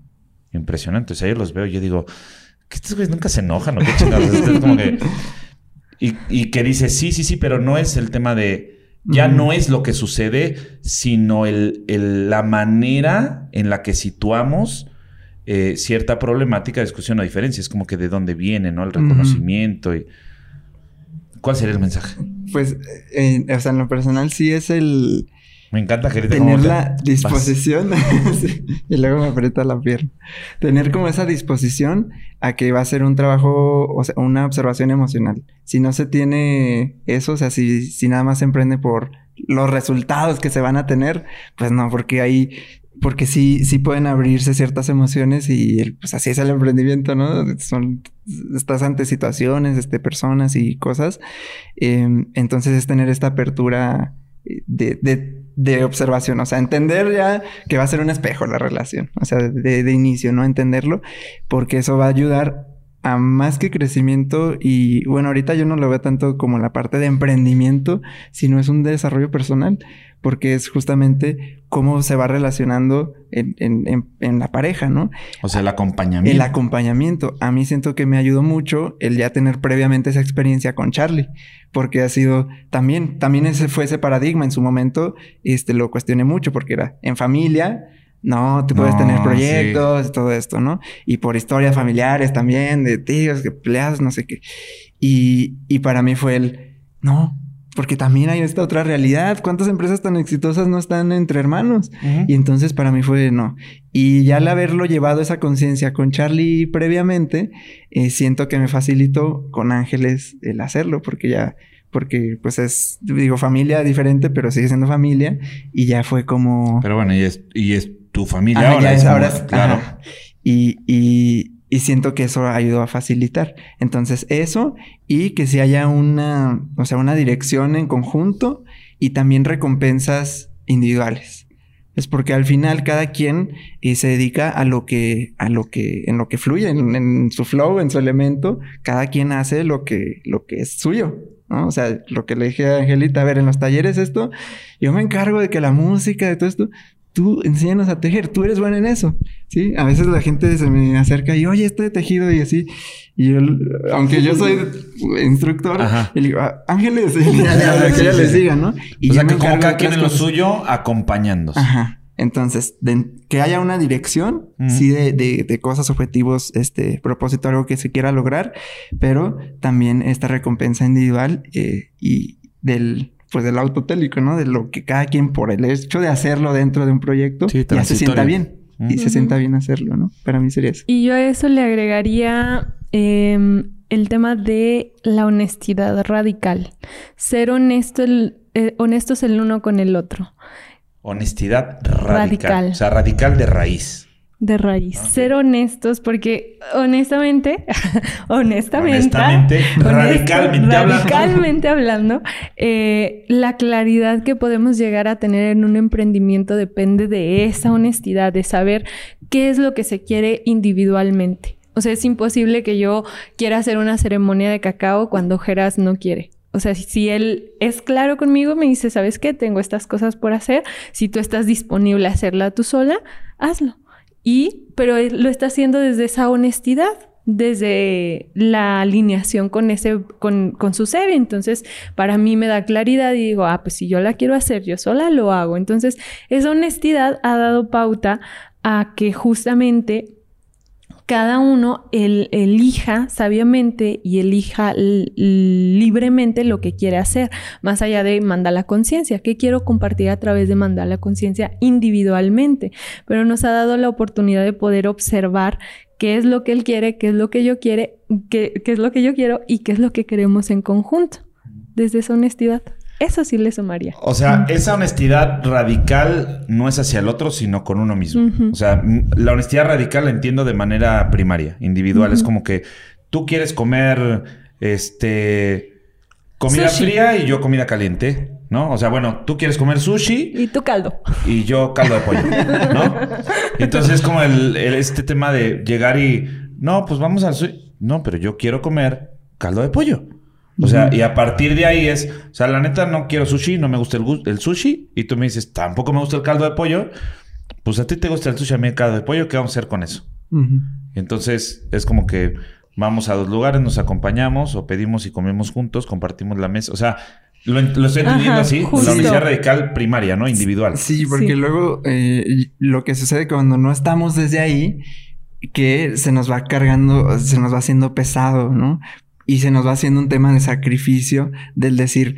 impresionante. O sea, yo los veo y yo digo, que estos güeyes nunca se enojan o qué chingados. como que... Y, que dice, sí, sí, sí, pero no es el tema de... Ya no es lo que sucede, sino el, la manera en la que situamos eh, cierta problemática, discusión o diferencia. Es como que de dónde viene, ¿no? El reconocimiento y... ¿Cuál sería el mensaje? Pues, eh, o sea, en lo personal sí es el me encanta que Tener la disposición. y luego me aprieta la pierna. Tener como esa disposición a que va a ser un trabajo, o sea, una observación emocional. Si no se tiene eso, o sea, si, si nada más se emprende por los resultados que se van a tener, pues no, porque ahí porque sí, sí pueden abrirse ciertas emociones y pues así es el emprendimiento, ¿no? Son, estás ante situaciones, este, personas y cosas. Em, entonces es tener esta apertura de, de, de, observación, o sea, entender ya que va a ser un espejo la relación, o sea, de, inicio, ¿no? Entenderlo, porque eso va a ayudar a más que crecimiento y bueno, ahorita yo no lo veo tanto como la parte de emprendimiento, sino es un desarrollo personal, porque es justamente cómo se va relacionando en, en, en, la pareja, ¿no? O sea, el acompañamiento. El acompañamiento. A mí siento que me ayudó mucho el ya tener previamente esa experiencia con Charlie, porque ha sido también, también ese fue ese paradigma en su momento, este lo cuestioné mucho porque era en familia, no, tú puedes tener proyectos, todo esto, ¿no? Y por historias familiares también, de tíos, que empleados, no sé qué. Y, y para mí fue el, no, porque también hay esta otra realidad. ¿Cuántas empresas tan exitosas no están entre hermanos? Y entonces para mí fue no. Y ya al haberlo llevado esa conciencia con Charlie previamente, eh, siento que me facilitó con Ángeles el hacerlo, porque ya, porque pues es, digo, familia diferente, pero sigue siendo familia. Y ya fue como... Pero bueno, y es, y es tu familia ahora. es ahora claro. Y, y, y siento que eso ayudó a facilitar. Entonces, eso y que si haya una, o sea, una dirección en conjunto y también recompensas individuales. Es porque al final cada quien eh, se dedica a lo que, a lo que, en lo que fluye, en, su flow, en su elemento. Cada quien hace lo que, lo que es suyo. ¿no? O sea, lo que le dije a Angelita, a ver, en los talleres esto, yo me encargo de que la música, de todo esto, tú enséñanos a tejer, tú eres buena en eso, ¿sí? A veces la gente se me acerca y, oye, estoy tejido y así. Y yo, aunque yo soy instructor, y le digo, ah, ángeles, y que les diga, ¿no? Y o sea, que como cada quien en lo suyo, acompañándose. Ajá. Entonces, que haya una dirección, sí, de, de, cosas, objetivos, este, propósito, algo que se quiera lograr, pero también esta recompensa individual eh, y del pues del autotélico, ¿no? De lo que cada quien por el hecho de hacerlo dentro de un proyecto ya se sienta bien. Y se sienta bien hacerlo, ¿no? Para mí sería eso. Y yo a eso le agregaría em, el tema de la honestidad radical. Ser honesto el, eh, honestos el uno con el otro. Honestidad radical. O sea, radical de raíz de raíz. Ser honestos, porque honestamente, honestamente, radicalmente, radicalmente hablando, eh, la claridad que podemos llegar a tener en un emprendimiento depende de esa honestidad, de saber qué es lo que se quiere individualmente. O sea, es imposible que yo quiera hacer una ceremonia de cacao cuando Geras no quiere. O sea, si, él es claro conmigo, me dice, ¿sabes qué? Tengo estas cosas por hacer. Si tú estás disponible a hacerla tú sola, hazlo. Y, pero lo está haciendo desde esa honestidad, desde la alineación con ese, con, con, su ser. Entonces, para mí me da claridad y digo, ah, pues si yo la quiero hacer, yo sola lo hago. Entonces, esa honestidad ha dado pauta a que justamente cada uno elija sabiamente y elija libremente lo que quiere hacer, más allá de mandar la conciencia, que quiero compartir a través de mandar la conciencia individualmente, pero nos ha dado la oportunidad de poder observar qué es lo que él quiere, qué es lo que yo quiere, qué, qué es lo que yo quiero y qué es lo que queremos en conjunto, desde esa honestidad. Eso sí le sumaría. O sea, esa honestidad radical no es hacia el otro, sino con uno mismo. O sea, la honestidad radical la entiendo de manera primaria, individual. Es como que tú quieres comer este comida fría y yo comida caliente. ¿no? O sea, bueno, tú quieres comer sushi. Y tú caldo. Y yo caldo de pollo, ¿no? Entonces es como el, este tema de llegar y, no, pues vamos al sushi. No, pero yo quiero comer caldo de pollo. O sea, y a partir de ahí es, o sea, la neta no quiero sushi, no me gusta el, el sushi, y tú me dices, tampoco me gusta el caldo de pollo, pues a ti te gusta el sushi, a mí el caldo de pollo, ¿qué vamos a hacer con eso? Entonces es como que vamos a dos lugares, nos acompañamos o pedimos y comemos juntos, compartimos la mesa, o sea, lo, estoy entendiendo así, la unidad radical primaria, ¿no? Individual. Sí, porque luego eh, lo que sucede cuando no estamos desde ahí, que se nos va cargando, se nos va haciendo pesado, ¿no? Y se nos va haciendo un tema de sacrificio del decir,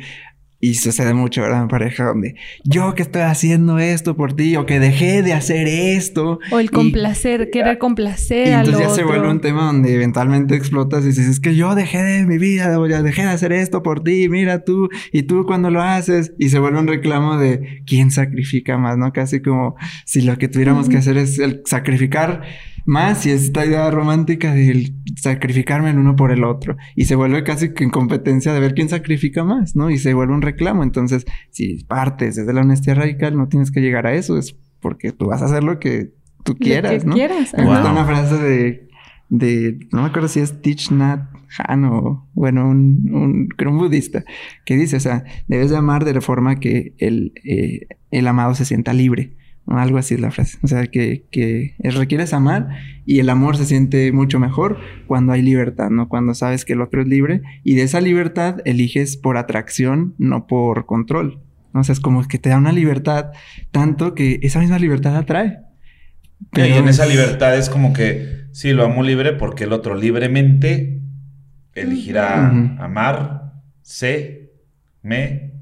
y sucede mucho, ¿verdad? En pareja, donde yo que estoy haciendo esto por ti, o que dejé de hacer esto. O el complacer, querer complacer. Y entonces ya se vuelve un tema donde eventualmente explotas y dices, es que yo dejé de mi vida, o ya dejé de hacer esto por ti, mira tú, y tú cuando lo haces. Y se vuelve un reclamo de quién sacrifica más, ¿no? Casi como si lo que tuviéramos que hacer es el sacrificar más y esta idea romántica de sacrificarme el uno por el otro. Y se vuelve casi que en competencia de ver quién sacrifica más, ¿no? Y se vuelve un reclamo. Entonces, si partes desde la honestidad radical, no tienes que llegar a eso, es porque tú vas a hacer lo que tú quieras, ¿no? Quieras. Me gusta una frase de, de, no me acuerdo si es Teach Nat Han o, bueno, un, un, un, budista, que dice, o sea, debes de amar de forma que el, eh, el amado se sienta libre. Algo así es la frase. O sea, que, que requieres amar y el amor se siente mucho mejor cuando hay libertad, ¿no? Cuando sabes que el otro es libre y de esa libertad eliges por atracción, no por control. ¿no? O sea, es como que te da una libertad tanto que esa misma libertad atrae. Y en esa libertad es como que, sí, lo amo libre porque el otro libremente elegirá amar, sé me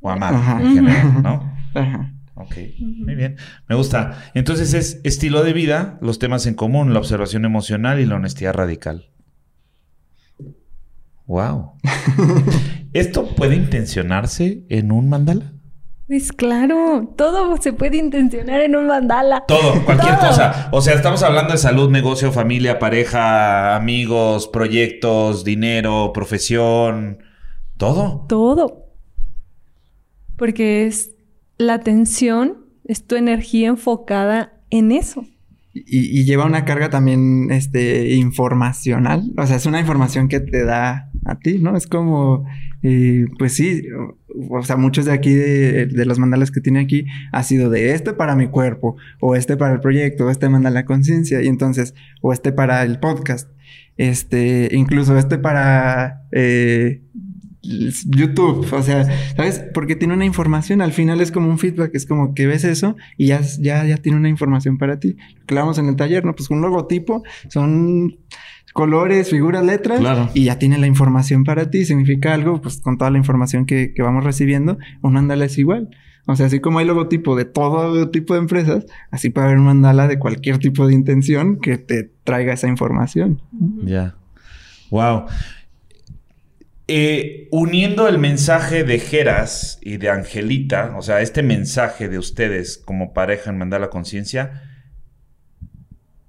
o amar en general, ¿no? Ajá. Ok, muy bien. Me gusta. Entonces es estilo de vida, los temas en común, la observación emocional y la honestidad radical. Wow. ¿Esto puede intencionarse en un mandala? Pues claro, todo se puede intencionar en un mandala. Todo, cualquier cosa. O sea, estamos hablando de salud, negocio, familia, pareja, amigos, proyectos, dinero, profesión, todo. Todo. Porque es la atención, es tu energía enfocada en eso. Y, lleva una carga también este, informacional. O sea, es una información que te da a ti, ¿no? Es como, eh, pues sí, o, sea, muchos de aquí, de, los mandalas que tiene aquí, ha sido de este para mi cuerpo, o este para el proyecto, o este mandala conciencia, y entonces, o este para el podcast, este, incluso este para eh, YouTube, o sea, ¿sabes? Porque tiene una información, al final es como un feedback, es como que ves eso y ya, ya, ya tiene una información para ti. Clavamos en el taller, ¿no? Pues un logotipo, son colores, figuras, letras, y ya tiene la información para ti, significa algo, pues con toda la información que, vamos recibiendo, un mandala es igual. O sea, así como hay logotipo de todo tipo de empresas, así puede haber un mandala de cualquier tipo de intención que te traiga esa información. Ya. Wow. Eh, uniendo el mensaje de Geras y de Angelita, o sea, este mensaje de ustedes como pareja en Mandala Conciencia,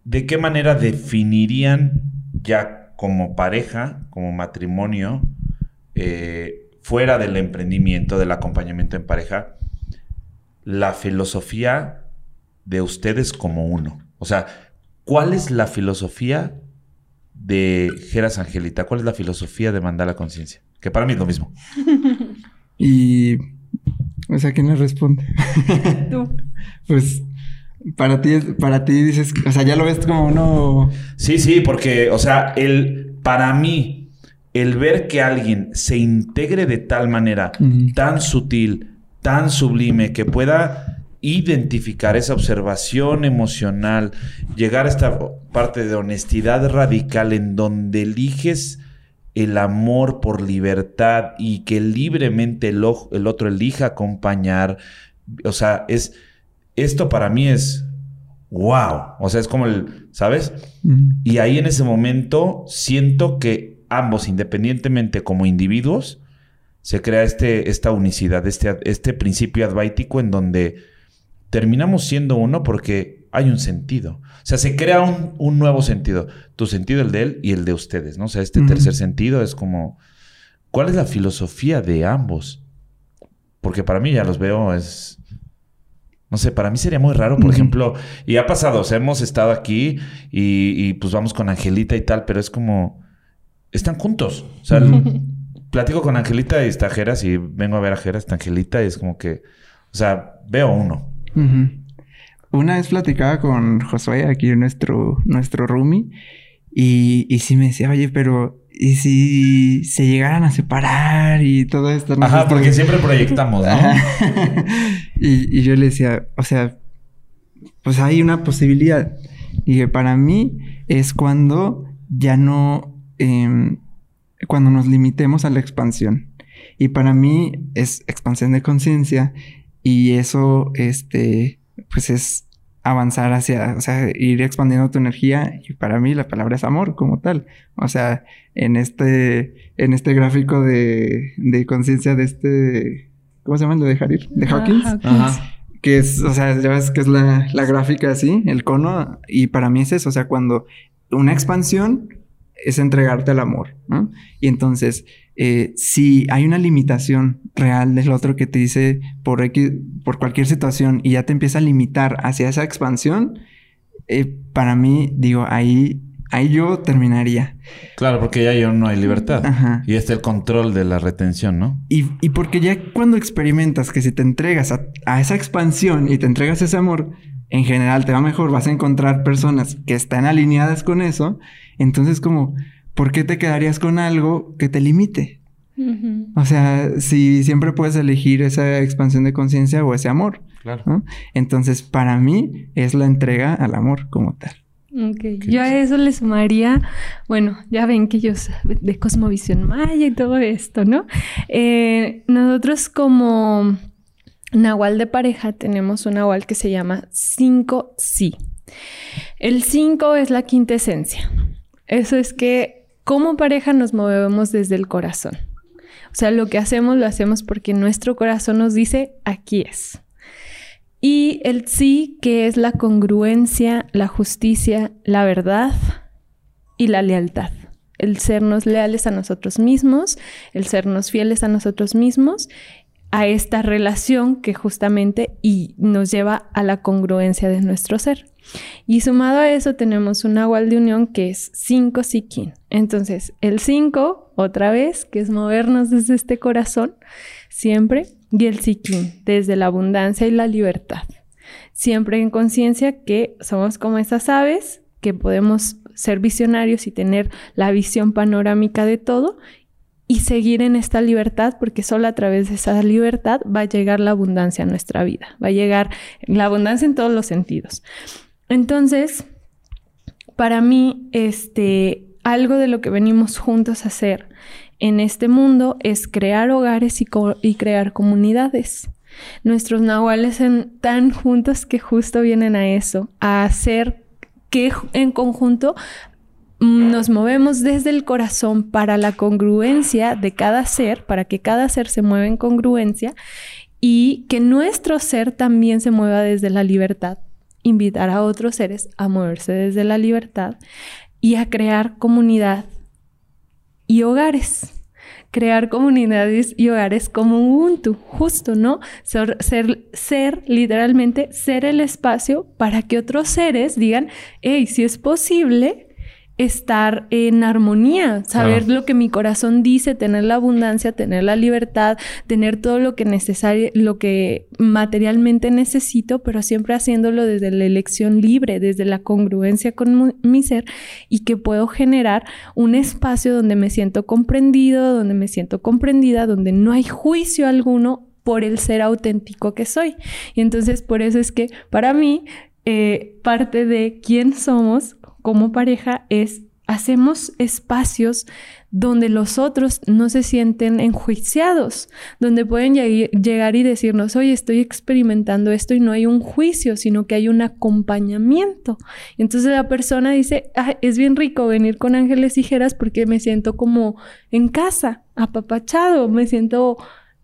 ¿de qué manera definirían ya como pareja, como matrimonio, eh, fuera del emprendimiento, del acompañamiento en pareja, la filosofía de ustedes como uno? O sea, ¿cuál es la filosofía de Geras Angelita? ¿Cuál es la filosofía de mandar la conciencia? Que para mí es lo mismo. y. O sea, ¿quién le responde? Tú. pues. Para ti, para ti dices, o sea, ya lo ves como uno. Sí, sí, porque, o sea, el, para mí, el ver que alguien se integre de tal manera, tan sutil, tan sublime, que pueda identificar esa observación emocional, llegar a esta parte de honestidad radical en donde eliges el amor por libertad y que libremente el, el otro elija acompañar. O sea, es esto para mí es wow. O sea, es como el, ¿sabes? Y ahí en ese momento siento que ambos, independientemente como individuos, se crea este, esta unicidad, este, este principio advaítico en donde terminamos siendo uno porque hay un sentido. O sea, se crea un, nuevo sentido. Tu sentido, el de él y el de ustedes, ¿no? O sea, este tercer sentido es como, ¿cuál es la filosofía de ambos? Porque para mí ya los veo, es... No sé, para mí sería muy raro, por ejemplo, y ha pasado, o sea, hemos estado aquí y, pues vamos con Angelita y tal, pero es como, están juntos. O sea, platico con Angelita y está Jeras y vengo a ver a Jeras, está Angelita y es como que, o sea, veo uno. Una vez platicaba con Josué, aquí nuestro, nuestro roomie, y, y sí me decía, oye, pero ¿y si se llegaran a separar y todo esto? Ajá, porque siempre proyectamos, ¿no? y, yo le decía, o sea, pues hay una posibilidad. Y que para mí es cuando ya no, em, cuando nos limitemos a la expansión. Y para mí es expansión de conciencia y eso, este, pues es avanzar hacia, o sea, ir expandiendo tu energía y para mí la palabra es amor como tal. O sea, en este, en este gráfico de, de conciencia de este, ¿cómo se llama? De Harir, de Hawkins. Que es, o sea, ya ves que es la, la gráfica así, el cono, y para mí es eso, o sea, cuando una expansión es entregarte al amor, ¿no? Y entonces, eh, si hay una limitación real del otro que te dice por, por cualquier situación y ya te empieza a limitar hacia esa expansión, eh, para mí, digo, ahí, ahí yo terminaría. Claro, porque ya yo no hay libertad. Y este el control de la retención, ¿no? Y, y porque ya cuando experimentas que si te entregas a, a esa expansión y te entregas ese amor, en general te va mejor, vas a encontrar personas que están alineadas con eso entonces, como, ¿por qué te quedarías con algo que te limite? O sea, si siempre puedes elegir esa expansión de conciencia o ese amor. Claro. Entonces, para mí es la entrega al amor como tal. Ok, yo a eso le sumaría, bueno, ya ven que yo de Cosmovisión Maya y todo esto, ¿no? Eh, nosotros como Nahual de pareja tenemos un Nahual que se llama 5 sí. El 5 es la quinta esencia. Eso es que como pareja nos movemos desde el corazón. O sea, lo que hacemos lo hacemos porque nuestro corazón nos dice, aquí es. Y el sí, que es la congruencia, la justicia, la verdad y la lealtad. El sernos leales a nosotros mismos, el sernos fieles a nosotros mismos, a esta relación que justamente y nos lleva a la congruencia de nuestro ser. Y sumado a eso tenemos un agual de unión que es 5 sikin. Entonces, el 5, otra vez, que es movernos desde este corazón, siempre y el Sikin, desde la abundancia y la libertad. Siempre en conciencia que somos como esas aves, que podemos ser visionarios y tener la visión panorámica de todo y seguir en esta libertad, porque solo a través de esa libertad va a llegar la abundancia a nuestra vida, va a llegar la abundancia en todos los sentidos. Entonces, para mí, este, algo de lo que venimos juntos a hacer en este mundo es crear hogares y, crear comunidades. Nuestros nahuales están juntos que justo vienen a eso, a hacer que en conjunto nos movemos desde el corazón para la congruencia de cada ser, para que cada ser se mueva en congruencia y que nuestro ser también se mueva desde la libertad. Invitar a otros seres a moverse desde la libertad y a crear comunidad y hogares. Crear comunidades y hogares como Ubuntu, justo, ¿no? Ser, literalmente, ser el espacio para que otros seres digan, hey, si es posible, estar en armonía, saber lo que mi corazón dice, tener la abundancia, tener la libertad, tener todo lo que necesario, lo que materialmente necesito, pero siempre haciéndolo desde la elección libre, desde la congruencia con mi ser y que puedo generar un espacio donde me siento comprendido, donde me siento comprendida, donde no hay juicio alguno por el ser auténtico que soy. Y entonces por eso es que para mí eh, parte de quién somos como pareja es hacemos espacios donde los otros no se sienten enjuiciados, donde pueden llegar y decirnos, oye, estoy experimentando esto y no hay un juicio, sino que hay un acompañamiento. Entonces la persona dice, es bien rico venir con ángeles y jeras porque me siento como en casa, apapachado, me siento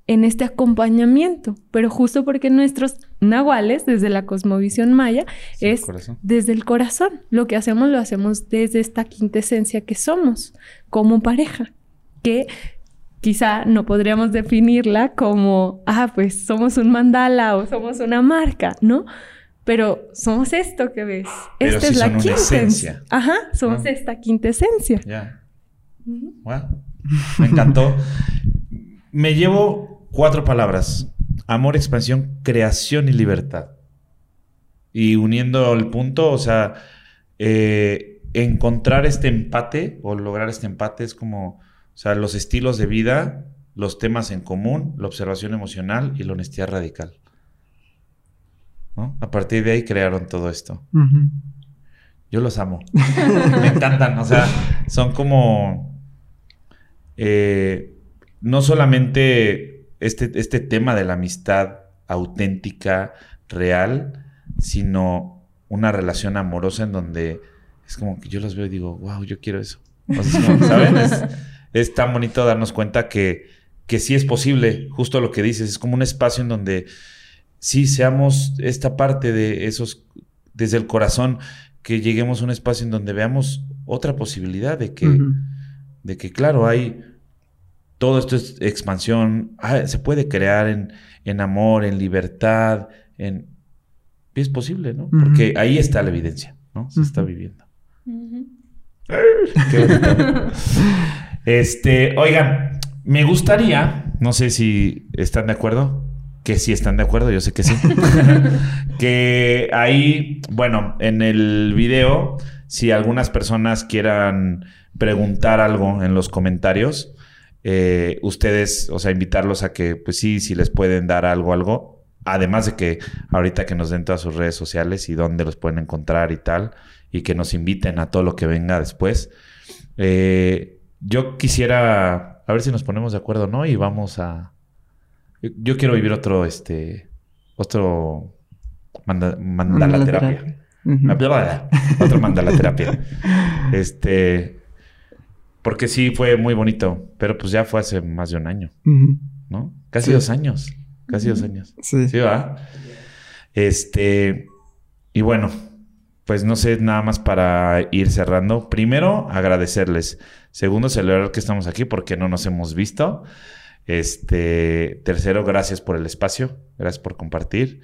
en este acompañamiento, pero justo porque nuestros nahuales, desde la cosmovisión maya, es desde el corazón. Lo que hacemos lo hacemos desde esta quintesencia que somos como pareja, que quizá no podríamos definirla como, ah, pues somos un mandala o somos una marca, ¿no? Pero somos esto que ves. esta es la quintesencia. Ajá, somos ah. esta quintesencia. Ya. Me encantó. Me llevo Cuatro palabras. Amor, expansión, creación y libertad. Y uniendo el punto, o sea, eh, encontrar este empate o lograr este empate es como, o sea, los estilos de vida, los temas en común, la observación emocional y la honestidad radical. A partir de ahí crearon todo esto. Yo los amo. Me encantan. O sea, son como. Eh, no solamente este, este tema de la amistad auténtica, real, sino una relación amorosa en donde es como que yo los veo y digo, wow, yo quiero eso. ¿Saben? Es, tan bonito darnos cuenta que, que sí es posible, justo lo que dices, es como un espacio en donde sí seamos esta parte de esos, desde el corazón, que lleguemos a un espacio en donde veamos otra posibilidad de que, de que claro, hay todo esto es expansión, ah, se puede crear en, amor, en libertad, en... es posible, ¿no? Porque ahí está la evidencia, ¿no? Se está viviendo. este, oigan, me gustaría, no sé si están de acuerdo, que sí están de acuerdo, yo sé que sí, que ahí, bueno, en el video, si algunas personas quieran preguntar algo en los comentarios, eh, ustedes, o sea, invitarlos a que, pues sí, si les pueden dar algo, algo. Además de que ahorita que nos den todas sus redes sociales y dónde los pueden encontrar y tal. y que nos inviten a todo lo que venga después. Eh, yo quisiera, a ver si nos ponemos de acuerdo, ¿no? Y vamos a... Yo quiero vivir otro, este, otro manda, mandalaterapia. terapia. Otro mandalaterapia. este, porque sí fue muy bonito, pero pues ya fue hace más de un año, ¿no? Casi dos años, casi dos años. Sí. Sí, va. Este, y bueno, pues no sé, nada más para ir cerrando. Primero, agradecerles. Segundo, celebrar que estamos aquí porque no nos hemos visto. Este, tercero, gracias por el espacio, gracias por compartir.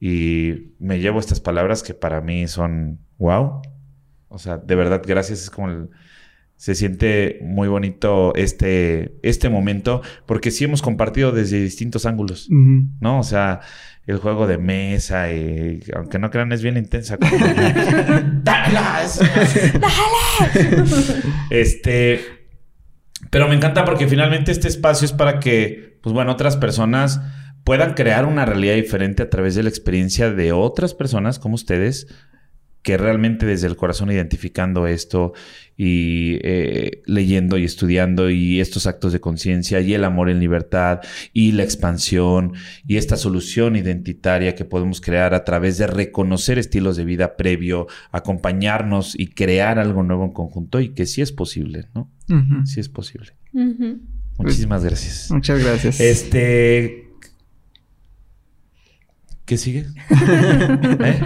Y me llevo estas palabras que para mí son wow. O sea, de verdad, gracias. Es como se siente muy bonito este, este momento, porque sí hemos compartido desde distintos ángulos, ¿no? O sea, el juego de mesa y aunque no crean es bien intensa. ¡Dale! este, pero me encanta porque finalmente este espacio es para que, pues bueno, otras personas puedan crear una realidad diferente a través de la experiencia de otras personas como ustedes que realmente desde el corazón identificando esto y eh, leyendo y estudiando y estos actos de conciencia y el amor en libertad y la expansión y esta solución identitaria que podemos crear a través de reconocer estilos de vida previo, acompañarnos y crear algo nuevo en conjunto y que sí es posible, ¿no? Sí es posible. Muchísimas gracias. Muchas gracias. Este, ¿Qué sigue? ¿Eh?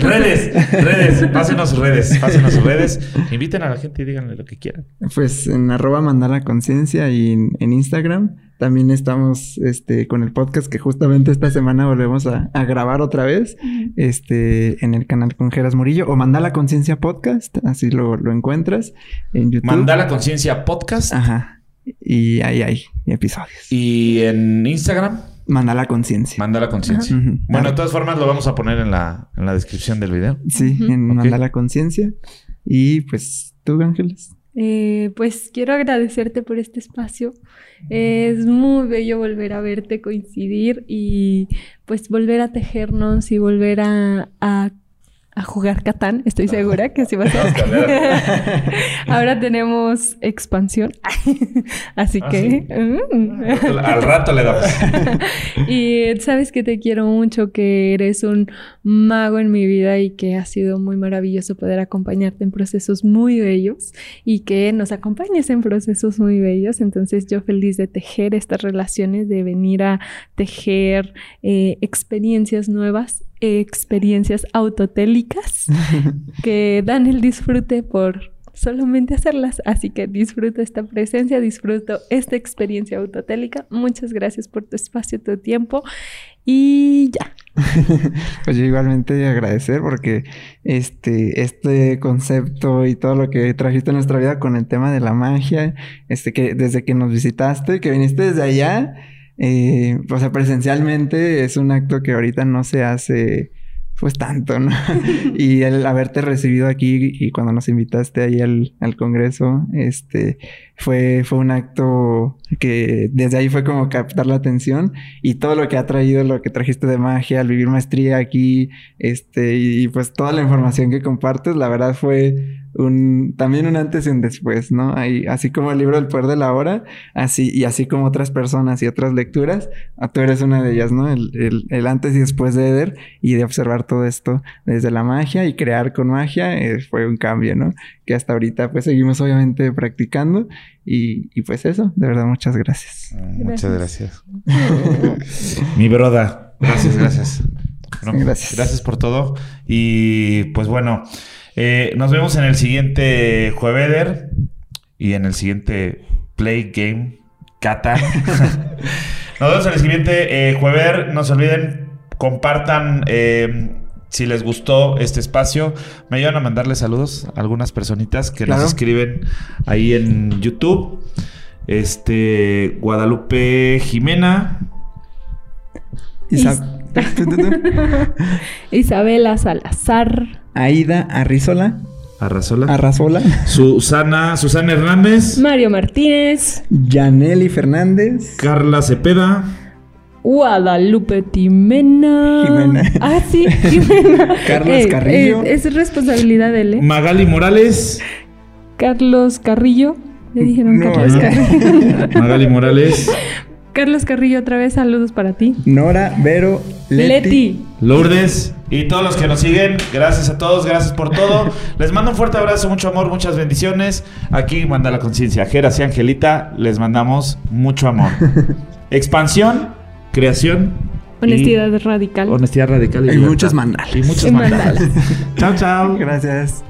Redes, redes, pásenos redes, pásenos redes. Inviten a la gente y díganle lo que quieran. Pues en arroba mandala conciencia y en, Instagram. También estamos este, con el podcast que justamente esta semana volvemos a, grabar otra vez. Este, en el canal con Geras Murillo o Mandala Conciencia Podcast. Así lo, lo encuentras en YouTube. Mandala Conciencia Podcast. Ajá. Y ahí hay episodios. ¿Y en Instagram? Manda la conciencia. Manda la conciencia. Bueno, de todas formas lo vamos a poner en la, en la descripción del video. Sí, en Manda la conciencia. Y pues, ¿tú, Ángeles? Eh, pues quiero agradecerte por este espacio. Es muy bello volver a verte coincidir y pues volver a tejernos y volver a, a a jugar Catán, estoy segura que así va a ser. Ahora tenemos expansión, así ah, que... Mm. Al rato le damos. y sabes que te quiero mucho, que eres un mago en mi vida y que ha sido muy maravilloso poder acompañarte en procesos muy bellos y que nos acompañes en procesos muy bellos. Entonces yo feliz de tejer estas relaciones, de venir a tejer eh, experiencias nuevas experiencias autotélicas que dan el disfrute por solamente hacerlas. Así que disfruto esta presencia, disfruto esta experiencia autotélica. Muchas gracias por tu espacio, tu tiempo y ya. pues yo igualmente agradecer porque este, este concepto y todo lo que trajiste en nuestra vida con el tema de la magia, este que desde que nos visitaste, que viniste desde allá, eh, o sea, presencialmente es un acto que ahorita no se hace pues tanto, ¿no? y el haberte recibido aquí y cuando nos invitaste ahí al, al congreso, este, fue, fue un acto que desde ahí fue como captar la atención y todo lo que ha traído, lo que trajiste de magia, al vivir maestría aquí, este, y pues toda la información que compartes, la verdad fue un, también un antes y un después, ¿no? Ahí, así como el libro El Poder de la Hora, así, y así como otras personas y otras lecturas, ah, tú eres una de ellas, ¿no? El, el, el antes y después de Eder y de observar todo esto desde la magia y crear con magia, eh, fue un cambio, ¿no? Que hasta ahorita pues seguimos obviamente practicando y, y pues eso, de verdad, muchas gracias. Mm, muchas gracias. Mi broda, gracias, gracias. gracias. Gracias por todo y pues bueno. Eh, nos vemos en el siguiente Jueveder y en el siguiente Play Game Kata. nos vemos en el siguiente eh, Juever. No se olviden, compartan eh, si les gustó este espacio. Me ayudan a mandarle saludos a algunas personitas que nos escriben ahí en YouTube. Este, Guadalupe Jimena. Isabela Salazar. Aida Arrizola. Arrazola. Arrazola. Susana, Susana Hernández. Mario Martínez. Yaneli Fernández. Carla Cepeda. Guadalupe Timena. Jimena. Ah, sí, Jimena. Carlos Carrillo. eh, es responsabilidad de él, ¿eh? Magali Morales. Carlos Carrillo. Le dijeron No, Carlos no. Carrillo. Magali Morales. Carlos Carrillo, otra vez saludos para ti. Nora, Vero, Leti. Leti. Lourdes y todos los que nos siguen, gracias a todos, gracias por todo. Les mando un fuerte abrazo, mucho amor, muchas bendiciones. Aquí manda la conciencia. Geras y Angelita, les mandamos mucho amor. Expansión, creación. y Honestidad radical. honestidad radical y, Y libertad. muchos mandales. Y mandales. mandales. chao, chao. Gracias.